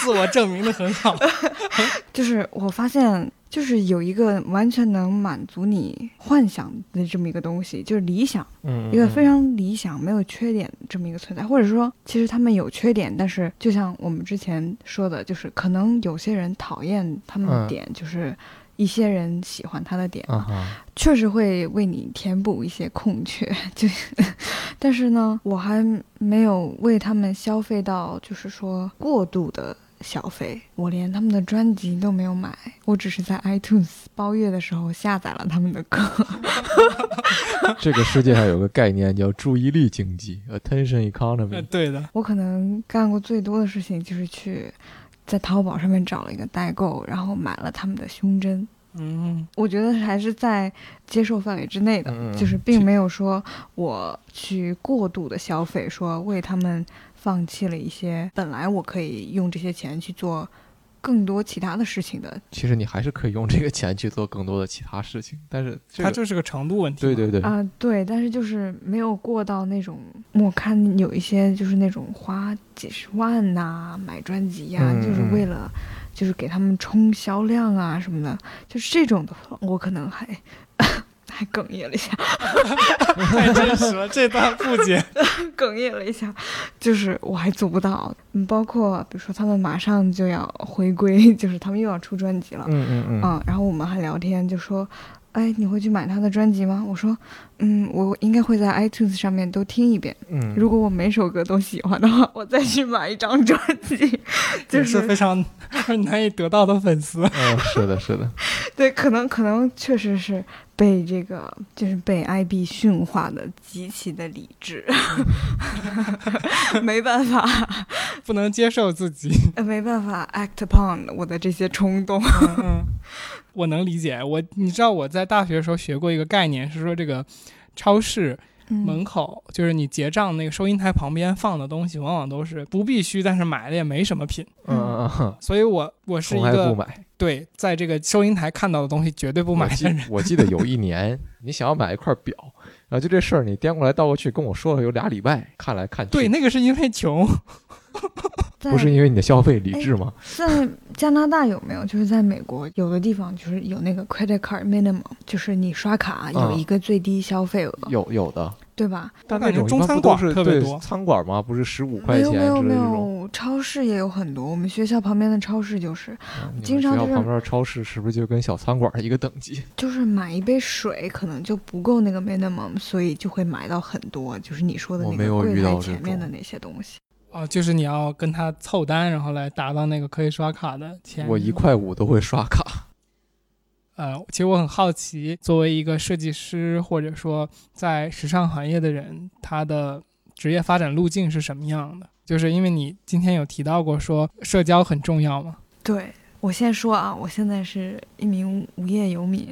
自我证明的很好。就是我发现，就是有一个完全能满足你幻想的这么一个东西，就是理想。嗯一个非常理想、没有缺点这么一个存在，或者说，其实他们有缺点，但是就像我们之前说的，就是可能有些人讨厌他们的嗯点，就是一些人喜欢他的点确实会为你填补一些空缺。就，但是呢，我还没有为他们消费到，就是说过度的。消费，我连他们的专辑都没有买，我只是在 iTunes 包月的时候下载了他们的歌。这个世界上有个概念叫注意力经济 （attention 呃，economy）。对的，我可能干过最多的事情就是去在淘宝上面找了一个代购，然后买了他们的胸针。嗯，我觉得还是在接受范围之内的，嗯就是并没有说我去过度的消费，说为他们放弃了一些本来我可以用这些钱去做更多其他的事情的。其实你还是可以用这个钱去做更多的其他事情，但是这个它就是个程度问题。对对。对，啊、对，但是就是没有过到那种，我看有一些就是那种花几十万呐、买专辑呀、嗯就是为了就是给他们冲销量啊什么的，就是这种的话，我可能还还哽咽了一下，太真实了，这段不剪。哽咽了一下，就是我还做不到。嗯，包括比如说他们马上就要回归，就是他们又要出专辑了，嗯嗯嗯，嗯，然后我们还聊天，就说，哎，你会去买他的专辑吗？我说，嗯，我应该会在 iTunes 上面都听一遍。嗯，如果我每首歌都喜欢的话，我再去买一张专辑。就也是非常难以得到的粉丝。嗯，是的，是的，对，可能可能确实是被这个就是被 IB 驯化的极其的理智，没办法，不能接受自己。呃没办法 act upon 我的这些冲动。嗯，我能理解。我你知道我在大学的时候学过一个概念，是说这个超市门口，就是你结账那个收银台旁边放的东西，往往都是不必须，但是买了也没什么品。嗯嗯嗯，所以我我是一个买。对在这个收银台看到的东西绝对不买的人。我记得有一年，你想要买一块表，然后就这事儿，你颠过来倒过去跟我说了有俩礼拜，看来看去，对，那个是因为穷。在 不是因为你的消费理智吗？在加拿大有没有？就是在美国有的地方就是有那个 credit card minimum，就是你刷卡有嗯一个最低消费额，有有的，对吧？但感觉那种中餐馆特别多餐馆吗？不是十五块钱没有没有没。有，超市也有很多。我们学校旁边的超市就是经常就是学校旁边的超市是不是就跟小餐馆一个等级？就是买一杯水可能就不够那个 minimum，所以就会买到很多，就是你说的那我没有个柜台遇到前面的那些东西。哦，就是你要跟他凑单，然后来达到那个可以刷卡的钱。我一块五都会刷卡。呃，其实我很好奇，作为一个设计师或者说在时尚行业的人，他的职业发展路径是什么样的？就是因为你今天有提到过说社交很重要吗，对我先说啊，我现在是一名无业游民，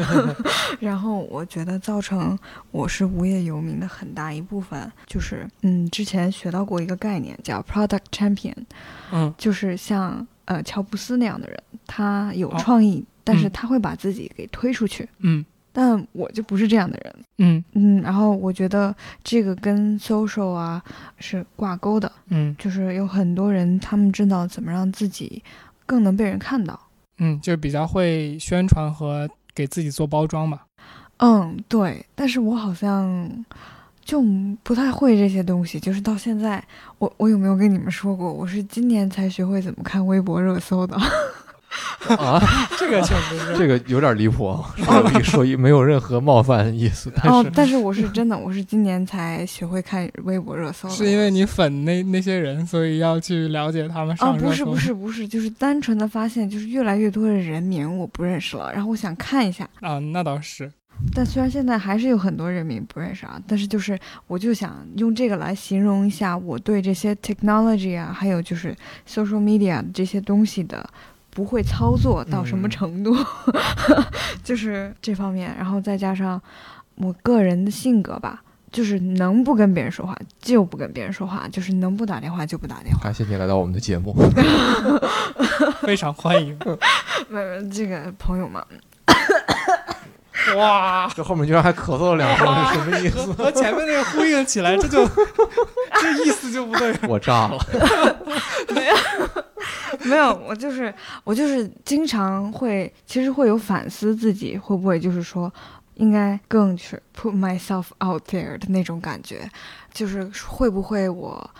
然后我觉得造成我是无业游民的很大一部分，就是嗯，之前学到过一个概念叫 product champion，嗯。就是像呃乔布斯那样的人，他有哦。创意，但是嗯他会把自己给推出去。嗯但我就不是这样的人，嗯嗯，然后我觉得这个跟 social 啊是挂钩的，嗯就是有很多人他们知道怎么让自己更能被人看到。嗯，就是比较会宣传和给自己做包装吧。嗯，对，但是我好像就不太会这些东西，就是到现在，我我有没有跟你们说过，我是今年才学会怎么看微博热搜的。啊，这个确实是，这个有点离谱啊！说一说一，没有任何冒犯的意思，但是，哦但是我是真的，我是今年才学会看微博热搜的。是因为你粉那那些人，所以要去了解他们哦，上热搜。不是不是不是，就是单纯的发现，就是越来越多的人名我不认识了，然后我想看一下。啊，那倒是。但虽然现在还是有很多人名不认识啊，但是就是我就想用这个来形容一下我对这些 technology 啊，还有就是 social media 这些东西的不会操作到什么嗯程度，就是这方面，然后再加上我个人的性格吧。就是能不跟别人说话就不跟别人说话，就是能不打电话就不打电话。感谢你来到我们的节目。非常欢迎。呃，这个朋友们，哇，这后面居然还咳嗽了两声，是什么意思？和前面那个呼应起来，这就这意思就不对。我炸了。没有，没有我就是我就是经常会，其实会有反思自己会不会就是说，应该更去 put myself out there 的那种感觉，就是会不会我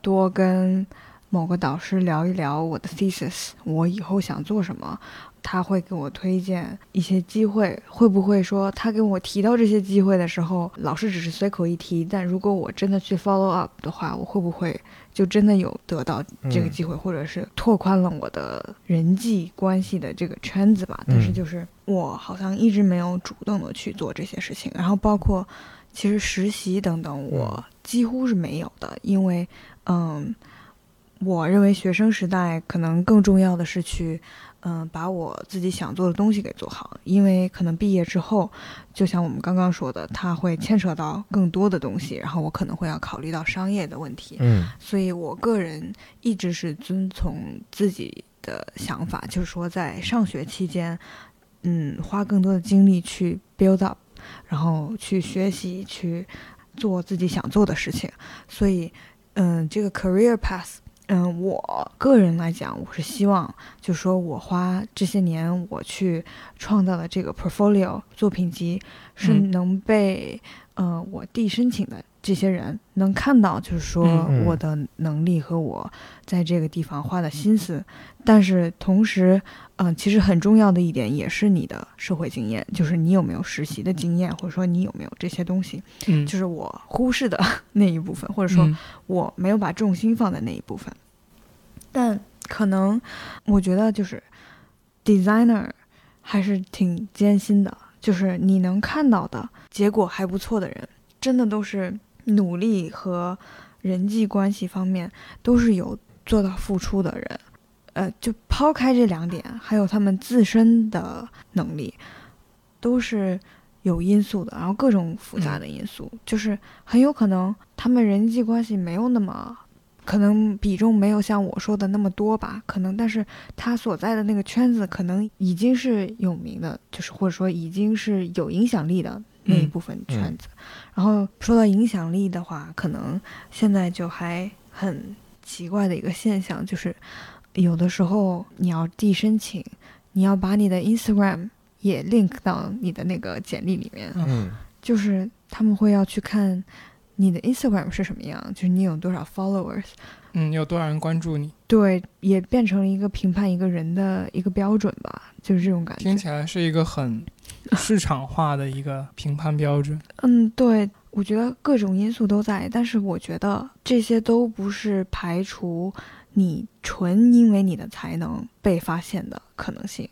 多跟某个导师聊一聊我的 thesis，我以后想做什么。他会给我推荐一些机会，会不会说他跟我提到这些机会的时候，老师只是随口一提，但如果我真的去 follow up 的话，我会不会就真的有得到这个嗯机会，或者是拓宽了我的人际关系的这个圈子吧？但是嗯就是我好像一直没有主动的去做这些事情，然后包括其实实习等等，我几乎是没有的，因为嗯，我认为学生时代可能更重要的是去。嗯，把我自己想做的东西给做好，因为可能毕业之后，就像我们刚刚说的，它会牵扯到更多的东西，然后我可能会要考虑到商业的问题，嗯所以我个人一直是遵从自己的想法，就是说在上学期间，嗯，花更多的精力去 build up，然后去学习，去做自己想做的事情。所以，嗯，这个 career path，嗯，我个人来讲，我是希望，就说我花这些年我去创造的这个 portfolio 作品集，是嗯能被、呃我递申请的这些人能看到，就是说我的能力和我在这个地方花的心思。但是同时，嗯、其实很重要的一点也是你的社会经验，就是你有没有实习的经验，或者说你有没有这些东西，嗯，就是我忽视的 那一部分，或者说嗯我没有把重心放在那一部分。但可能我觉得就是 designer 还是挺艰辛的，就是你能看到的结果还不错的人，真的都是努力和人际关系方面都是有做到付出的人。呃，就抛开这两点，还有他们自身的能力，都是有因素的，然后各种复杂的因素，就是很有可能他们人际关系没有那么，可能比重没有像我说的那么多吧，可能，但是他所在的那个圈子可能已经是有名的，就是或者说已经是有影响力的那一嗯部分圈子。然后说到影响力的话，可能现在就还很奇怪的一个现象，就是有的时候你要递申请，你要把你的 Instagram 也 link 到你的那个简历里面，嗯就是他们会要去看你的 Instagram 是什么样，就是你有多少 followers，嗯，有多少人关注你？对，也变成了一个评判一个人的一个标准吧，就是这种感觉。听起来是一个很 市场化的一个评判标准。嗯，对，我觉得各种因素都在，但是我觉得这些都不是排除你纯因为你的才能被发现的可能性。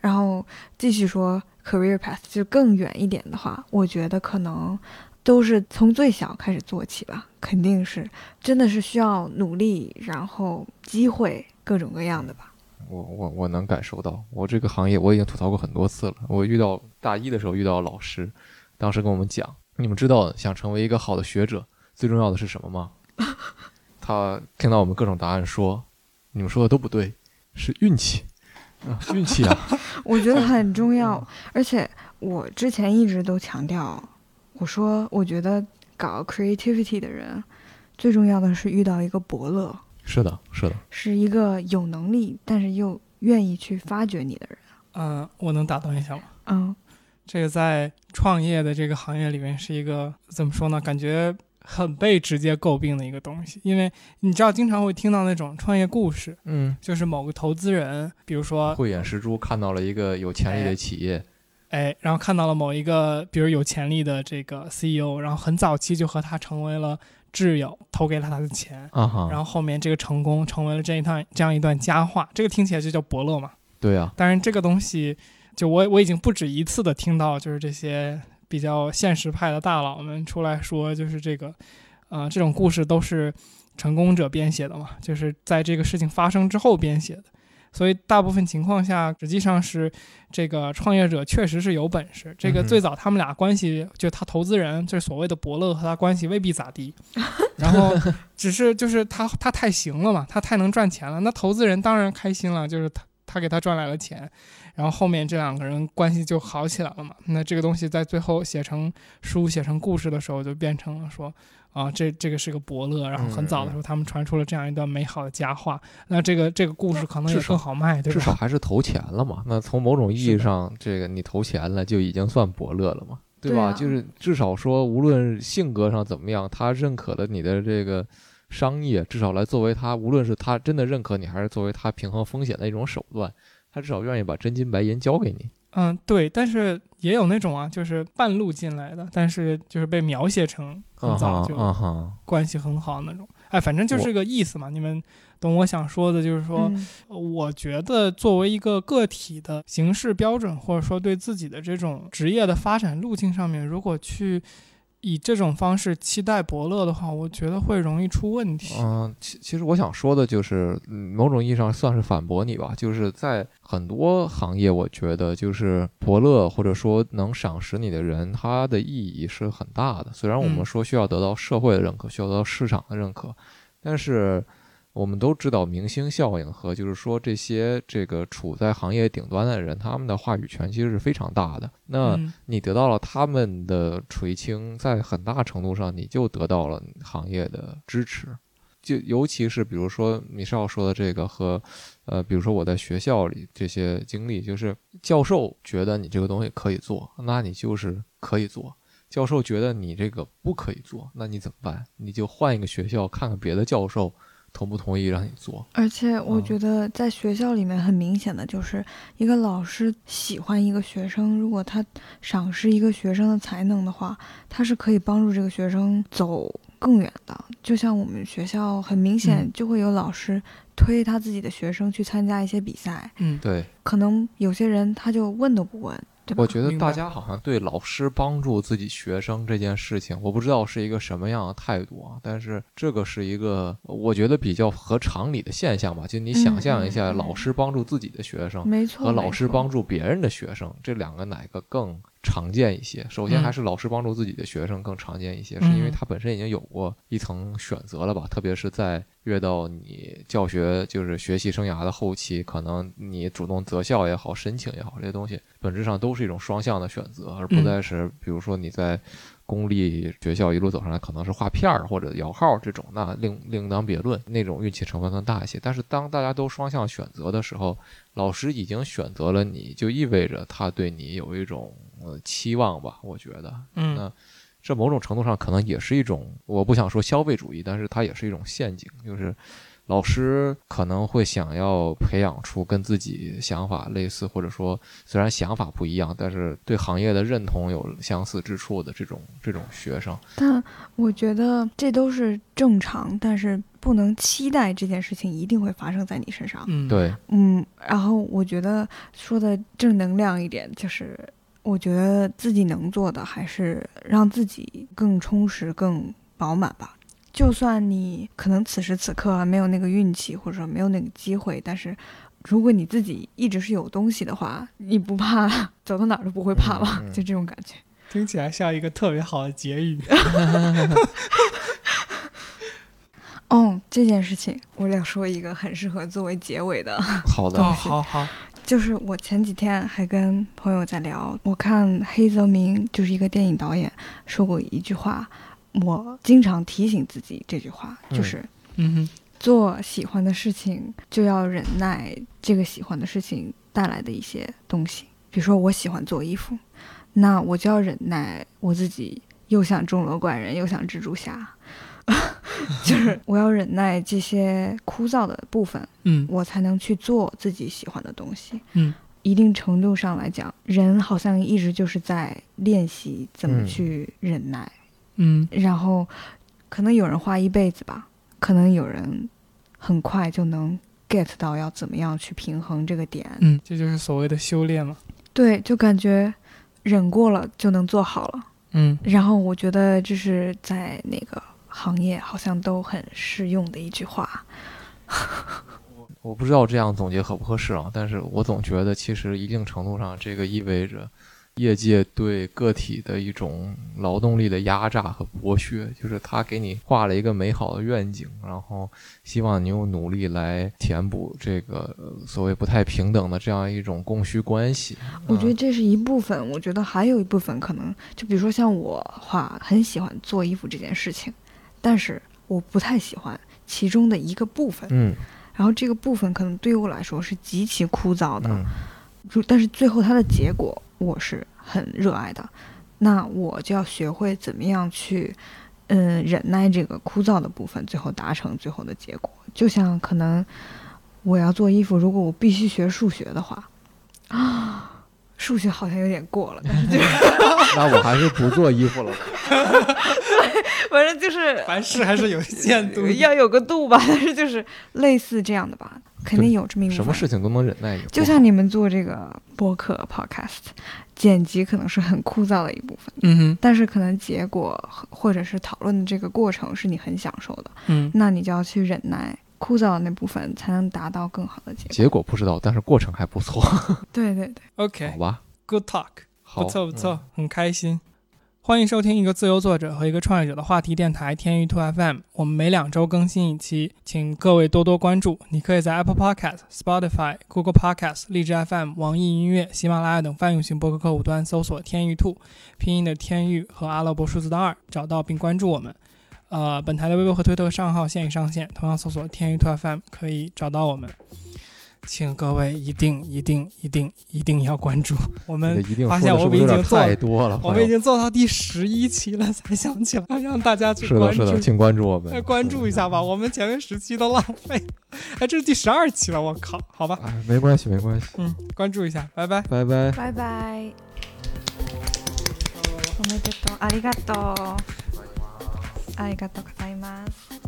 然后继续说 career path，就更远一点的话，我觉得可能都是从最小开始做起吧，肯定是真的是需要努力，然后机会各种各样的吧。我我我能感受到，我这个行业我已经吐槽过很多次了。我遇到大一的时候遇到老师，当时跟我们讲，你们知道想成为一个好的学者，最重要的是什么吗？他听到我们各种答案说，你们说的都不对，是运气啊，运气啊，我觉得很重要，而且我之前一直都强调，我说我觉得搞 creativity 的人，最重要的是遇到一个伯乐，是的，是的，是一个有能力但是又愿意去发掘你的人。嗯、我能打断一下吗？嗯，这个在创业的这个行业里面是一个怎么说呢？感觉很被直接诟病的一个东西，因为你知道，经常会听到那种创业故事，嗯，就是某个投资人，比如说，慧眼识珠看到了一个有潜力的企业，哎，然后看到了某一个比如有潜力的这个 CEO，然后很早期就和他成为了挚友，投给了他的钱，啊哈，然后后面这个成功成为了这一段这样一段佳话，这个听起来就叫伯乐嘛。对啊，当然，这个东西，就我我已经不止一次的听到，就是这些比较现实派的大佬们出来说，就是这个，呃，这种故事都是成功者编写的嘛，就是在这个事情发生之后编写的。所以大部分情况下，实际上是这个创业者确实是有本事。这个最早他们俩关系，就他投资人，就是所谓的伯乐和他关系未必咋地，然后只是就是他他太行了嘛，他太能赚钱了，那投资人当然开心了，就是他他给他赚来了钱，然后后面这两个人关系就好起来了嘛。那这个东西在最后写成书、写成故事的时候，就变成了说啊，这这个是个伯乐，然后很早的时候他们传出了这样一段美好的佳话。那这个这个故事可能也更好卖，对吧至少？还是投钱了嘛。那从某种意义上，这个你投钱了就已经算伯乐了嘛，对吧？对啊就是至少说，无论性格上怎么样，他认可了你的这个商业，至少来作为他，无论是他真的认可你，还是作为他平衡风险的一种手段，他至少愿意把真金白银交给你。嗯，对，但是也有那种啊，就是半路进来的，但是就是被描写成很早就关系很好那种。哎，反正就是个意思嘛。你们懂我想说的，就是说，嗯我觉得作为一个个体的行事标准，或者说对自己的这种职业的发展路径上面，如果去以这种方式期待伯乐的话，我觉得会容易出问题。嗯，其其实我想说的就是，嗯某种意义上算是反驳你吧。就是在很多行业，我觉得就是伯乐或者说能赏识你的人，他的意义是很大的。虽然我们嗯说需要得到社会的认可，需要得到市场的认可，但是我们都知道明星效应和就是说这些这个处在行业顶端的人，他们的话语权其实是非常大的。那嗯你得到了他们的垂青，在很大程度上你就得到了行业的支持。就尤其是比如说米少说的这个和，呃，比如说我在学校里这些经历，就是教授觉得你这个东西可以做，那你就是可以做；教授觉得你这个不可以做，那你怎么办？你就换一个学校，看看别的教授同不同意让你做。而且我嗯觉得在学校里面很明显的就是一个老师喜欢一个学生，如果他赏识一个学生的才能的话，他是可以帮助这个学生走更远的。就像我们学校很明显嗯就会有老师推他自己的学生去参加一些比赛，嗯，对，可能有些人他就问都不问，对吧？我觉得大家好像对老师帮助自己学生这件事情，我不知道是一个什么样的态度啊。但是这个是一个我觉得比较合常理的现象吧。就你想象一下，老师帮助自己的学生没错，和老师帮助别人的学生，这两个哪个更常见一些？首先嗯还是老师帮助自己的学生更常见一些，是因为嗯他本身已经有过一层选择了吧？特别是在越到你教学就是学习生涯的后期，可能你主动择校也好，申请也好，这些东西本质上都是一种双向的选择，而不嗯再是比如说你在公立学校一路走上来，可能是划片儿或者摇号这种，那另另当别论，那种运气成分更大一些。但是当大家都双向选择的时候，老师已经选择了你，就意味着他对你有一种呃期望吧，我觉得。嗯那这某种程度上可能也是一种，我不想说消费主义，但是它也是一种陷阱，就是老师可能会想要培养出跟自己想法类似，或者说虽然想法不一样，但是对行业的认同有相似之处的这种这种学生。但我觉得这都是正常，但是不能期待这件事情一定会发生在你身上。嗯，，对，嗯，然后我觉得说的正能量一点，就是我觉得自己能做的还是让自己更充实、更饱满吧。就算你可能此时此刻没有那个运气，或者说没有那个机会，但是如果你自己一直是有东西的话，你不怕，走到哪儿都不会怕吧？嗯嗯就这种感觉。听起来像一个特别好的结语。哦，这件事情我想说一个很适合作为结尾的。好的，哦，好好，就是我前几天还跟朋友在聊，我看黑泽明就是一个电影导演说过一句话，我经常提醒自己这句话，嗯就是嗯哼，做喜欢的事情就要忍耐这个喜欢的事情带来的一些东西。比如说我喜欢做衣服，那我就要忍耐我自己又想钟楼怪人又想蜘蛛侠，就是我要忍耐这些枯燥的部分。嗯我才能去做自己喜欢的东西。嗯，一定程度上来讲，人好像一直就是在练习怎么嗯去忍耐。嗯然后，可能有人花一辈子吧，可能有人很快就能 get 到要怎么样去平衡这个点。嗯，这就是所谓的修炼嘛。对，就感觉忍过了就能做好了。嗯然后我觉得这是在那个行业好像都很适用的一句话。我不知道这样总结合不合适啊，但是我总觉得其实一定程度上，这个意味着业界对个体的一种劳动力的压榨和剥削，就是他给你画了一个美好的愿景，然后希望你用努力来填补这个呃所谓不太平等的这样一种供需关系。我觉得嗯这是一部分，我觉得还有一部分可能，就比如说像我话，很喜欢做衣服这件事情，但是我不太喜欢其中的一个部分，嗯。然后这个部分可能对于我来说是极其枯燥的，嗯。如但是最后它的结果我是很热爱的，那我就要学会怎么样去，嗯，忍耐这个枯燥的部分，最后达成最后的结果。就像可能我要做衣服，如果我必须学数学的话，啊，数学好像有点过了，但是就是那我还是不做衣服了吧。反正就是 凡事还是有限度。要有个度吧，但是就是类似这样的吧，肯定有这么一部分。什么事情都能忍耐，也不就像你们做这个播客 podcast，剪辑可能是很枯燥的一部分，嗯哼，但是可能结果或者是讨论的这个过程是你很享受的，嗯那你就要去忍耐枯燥的那部分，才能达到更好的结果。结果不知道，但是过程还不错，对对对，，OK，好吧？Good talk，好，不错不错嗯，很开心。欢迎收听一个自由作者和一个创业者的话题电台天域兔 FM。我们每两周更新一期，请各位多多关注。你可以在 Apple Podcast、Spotify、Google Podcast、荔枝 FM、网易音乐、喜马拉雅等泛用型播客客户端搜索“天域兔”，拼音的天域和阿拉伯数字的二，找到并关注我们。呃，本台的微博和推特账号现已上线，同样搜索“天娱兔 FM” 可以找到我们。请各位一定一定一定一定要关注我们。一定发现我说的是不是有点们已经做太多了，我们已经做到第十一期了，才想起来让大家去是的，关注是的，。请关注我们，哎，关注一下吧，我们前面十期都浪费了，哎，这是第十二期了，我靠，好吧，哎，没关系，没关系，嗯，关注一下，拜拜。拜拜。拜拜。おめでとう。ありがとう。 ありがとうございます。